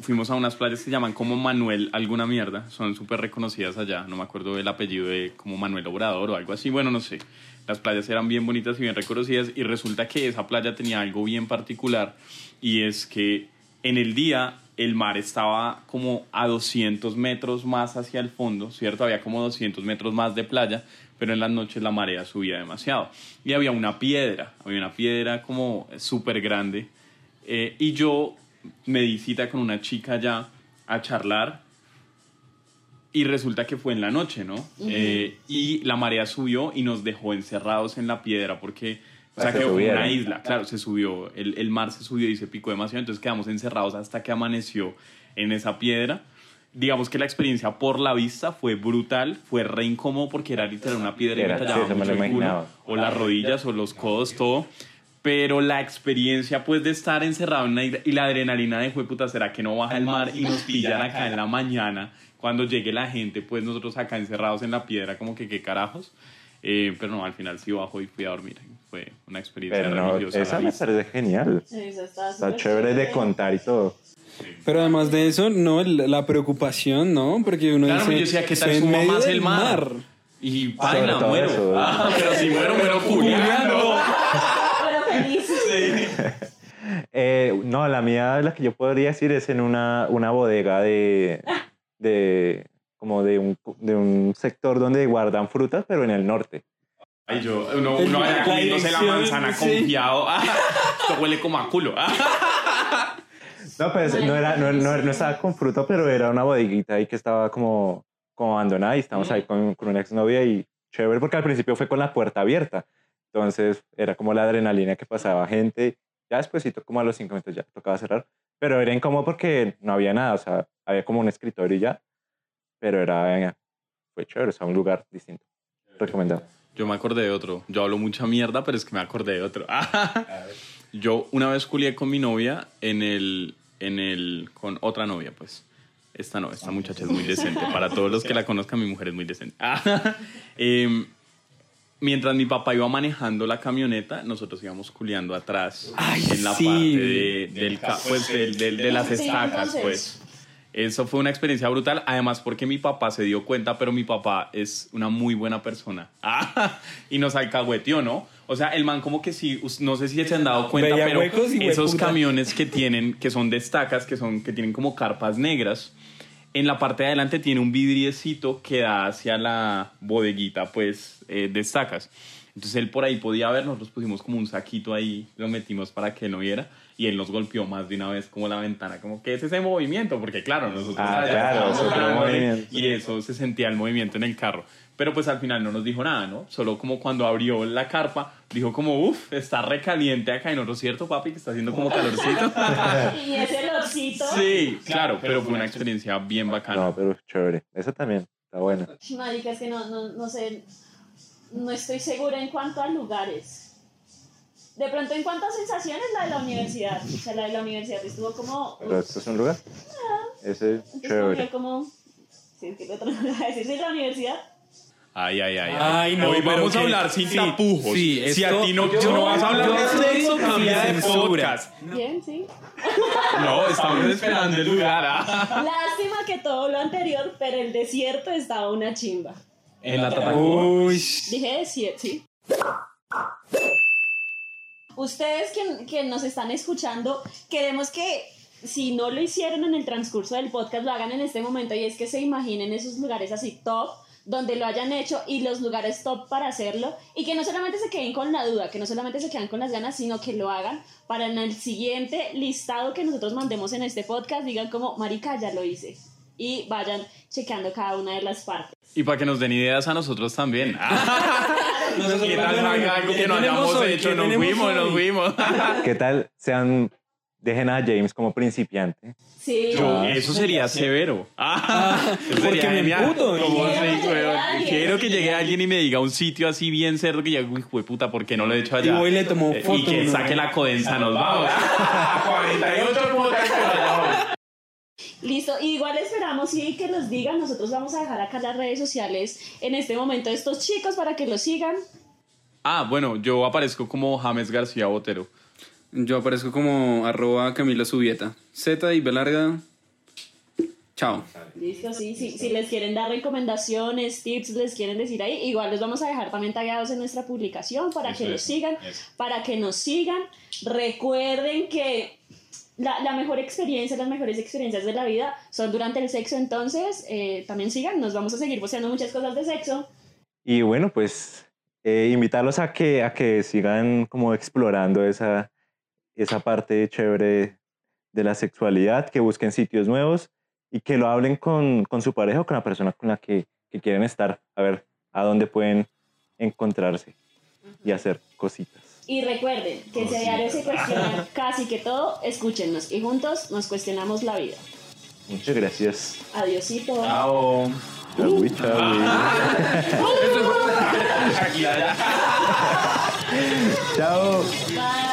S4: fuimos a unas playas que se llaman como Manuel alguna mierda, son súper reconocidas allá, no me acuerdo del apellido de como Manuel Obrador o algo así, bueno, no sé. Las playas eran bien bonitas y bien reconocidas y resulta que esa playa tenía algo bien particular y es que en el día el mar estaba como a 200 metros más hacia el fondo, ¿cierto? Había como 200 metros más de playa, pero en las noches la marea subía demasiado. Y había una piedra, había una piedra como súper grande. eh, y yo me di cita con una chica allá a charlar y resulta que fue en la noche, ¿no? Eh, y la marea subió y nos dejó encerrados en la piedra porque, o sea,
S2: Ah, se
S4: quedó como
S2: subieron.
S4: una isla, claro, se subió, el, el mar se subió y se picó demasiado, entonces quedamos encerrados hasta que amaneció en esa piedra. Digamos que la experiencia por la vista fue brutal, fue re incómodo porque era literal una piedra y me
S2: sí,
S4: tallaba
S2: me
S4: mucho
S2: lo
S4: el culo,
S2: imaginaba.
S4: o las rodillas o los codos, todo. Pero la experiencia, pues, de estar encerrado en una isla y la adrenalina de, puta, ¿será que no baja el mar y nos pillan acá en la mañana? Cuando llegue la gente, pues, nosotros acá encerrados en la piedra, como que, ¿qué carajos? Eh, pero no, al final sí bajó y fui a dormir. Fue una experiencia
S2: pero no,
S4: religiosa.
S2: esa me parece genial.
S3: Eso está
S2: Está chévere de contar y todo.
S5: Pero además de eso, no, la preocupación, ¿no? Porque uno
S4: Claro,
S5: dice,
S4: yo decía, ¿qué tal
S5: "Estoy en
S4: suba
S5: medio
S4: más el mar? Y
S2: Sobre
S4: baila,
S2: todo
S4: muero.
S2: eso.
S4: Ah, pero si muero, muero culiando.
S3: Pero feliz.
S2: Eh, no, la mía, la que yo podría decir es en una, una bodega de, de como de un, de un sector donde guardan frutas, pero en el norte.
S4: Ay, yo, uno, uno allá
S5: la
S4: comiéndose la manzana
S5: sí.
S4: confiado. Ah, Esto huele como a culo. Ah.
S2: No, pues no, era, no, no, no estaba con fruta, pero era una bodeguita ahí que estaba como, como abandonada y estábamos ahí con, con una exnovia y chévere porque al principio fue con la puerta abierta. Entonces era como la adrenalina que pasaba gente. Ya despuésito, como a los cinco minutos ya tocaba cerrar. Pero era incómodo porque no había nada, o sea, había como un escritorio y ya. Pero era, fue chévere, o sea, un lugar distinto. Recomendado.
S4: Yo me acordé de otro. Yo hablo mucha mierda, pero es que me acordé de otro. Yo una vez culié con mi novia en el, en el, con otra novia, pues. Esta no, esta muchacha es muy decente. Para todos los que la conozcan, mi mujer es muy decente. Em, mientras mi papá iba manejando la camioneta, nosotros íbamos culiando atrás
S5: Ay,
S4: en la
S5: sí.
S4: parte de, del, ca- pues, del- del- de las estacas,
S3: entonces.
S4: pues. Eso fue una experiencia brutal, además porque mi papá se dio cuenta, pero mi papá es una muy buena persona. Ah, y nos alcahueteó, ¿no? O sea, el man como que sí, no sé si se han dado cuenta,
S5: Veía
S4: pero esos camiones que tienen, que son de estacas, que, son, que tienen como carpas negras, en la parte de adelante tiene un vidriecito que da hacia la bodeguita, pues, eh, de estacas. Entonces él por ahí podía ver, nosotros pusimos como un saquito ahí, lo metimos para que no viera, y él nos golpeó más de una vez como la ventana, como que es ese movimiento, porque claro, nosotros
S2: Ah, claro,
S4: y eso se sentía el movimiento en el carro. Pero pues al final no nos dijo nada, ¿no? Solo como cuando abrió la carpa, dijo como, uff, está recaliente acá en otro cierto, papi, que está haciendo como calorcito.
S3: Y ese olorcito.
S4: sí, claro, pero fue una experiencia bien bacana.
S2: No, pero chévere. Esa también está buena.
S3: Marica, es que no, no, no sé, no estoy segura en cuanto a lugares. De pronto, en cuanto a sensaciones, la de la universidad. O sea, la de la universidad estuvo como...
S2: Pero esto es un lugar. Ese
S3: Entonces,
S2: chévere.
S3: como... Sí, es que el otro no lo voy a decir. ¿Sí, la universidad?
S4: Ay, ay, ay.
S5: Ay, no,
S4: Hoy vamos a hablar sin
S5: sí,
S4: tapujos.
S5: sí,
S4: si a ti no,
S5: yo-
S4: no vas a hablar
S5: yo
S4: de sexo, cambia de podcast.
S3: Bien, sí.
S4: No, estamos esperando el lugar. ah.
S3: Lástima que todo lo anterior, pero el desierto estaba una chimba.
S4: En la Tatacoa.
S5: Uy.
S3: Dije desierto, sí. Ustedes que, que nos están escuchando, queremos que si no lo hicieron en el transcurso del podcast, lo hagan en este momento y es que se imaginen esos lugares así top donde lo hayan hecho y los lugares top para hacerlo y que no solamente se queden con la duda, que no solamente se quedan con las ganas, sino que lo hagan para en el siguiente listado que nosotros mandemos en este podcast digan como, marica, ya lo hice y vayan chequeando cada una de las partes.
S4: Y para que nos den ideas a nosotros también.
S5: Nosotros,
S4: ¿Qué tal algo
S5: ¿qué
S4: que no hayamos
S5: hoy?
S4: hecho?
S5: ¿Qué
S4: Nos fuimos, nos fuimos.
S2: ¿Qué tal? Sean, dejen a James como principiante.
S3: Sí.
S4: Yo, eso sería severo. Ah, eso
S5: porque
S4: sería
S5: me.
S4: Como
S3: Quiero que llegue alguien.
S4: Quiero que llegue alguien y me diga un sitio así bien cerdo que ya, uy, hijo de puta, ¿por qué no lo he hecho allá?
S5: Y voy y le tomo
S4: Eh,
S5: foto,
S4: Y que
S5: ¿no?
S4: saque la codensa, nos vamos. 48 putas.
S3: Listo, igual esperamos y que los digan. Nosotros vamos a dejar acá las redes sociales en este momento de estos chicos para que los sigan.
S4: Ah, bueno, yo aparezco como James García Botero.
S5: Yo aparezco como arroba Camilo Subieta. Z y B larga. Chao.
S3: Listo, sí, sí. Si les quieren dar recomendaciones, tips, les quieren decir ahí, igual los vamos a dejar también tagueados en nuestra publicación para
S4: Eso
S3: que
S4: es,
S3: los sigan,
S4: eso.
S3: para que nos sigan. Recuerden que la, la mejor experiencia, las mejores experiencias de la vida son durante el sexo, entonces eh, también sigan, nos vamos a seguir posteando muchas cosas de sexo.
S2: Y bueno, pues eh, invitarlos a que, a que sigan como explorando esa, esa parte chévere de la sexualidad, que busquen sitios nuevos y que lo hablen con, con su pareja o con la persona con la que, que quieren estar, a ver a dónde pueden encontrarse y hacer cositas.
S3: Y recuerden que si a diario se cuestionan casi que todo, escúchenos y juntos nos cuestionamos la vida.
S2: Muchas gracias.
S3: Adiosito.
S4: Chao.
S2: Chau, chau. Chao.
S3: Bye.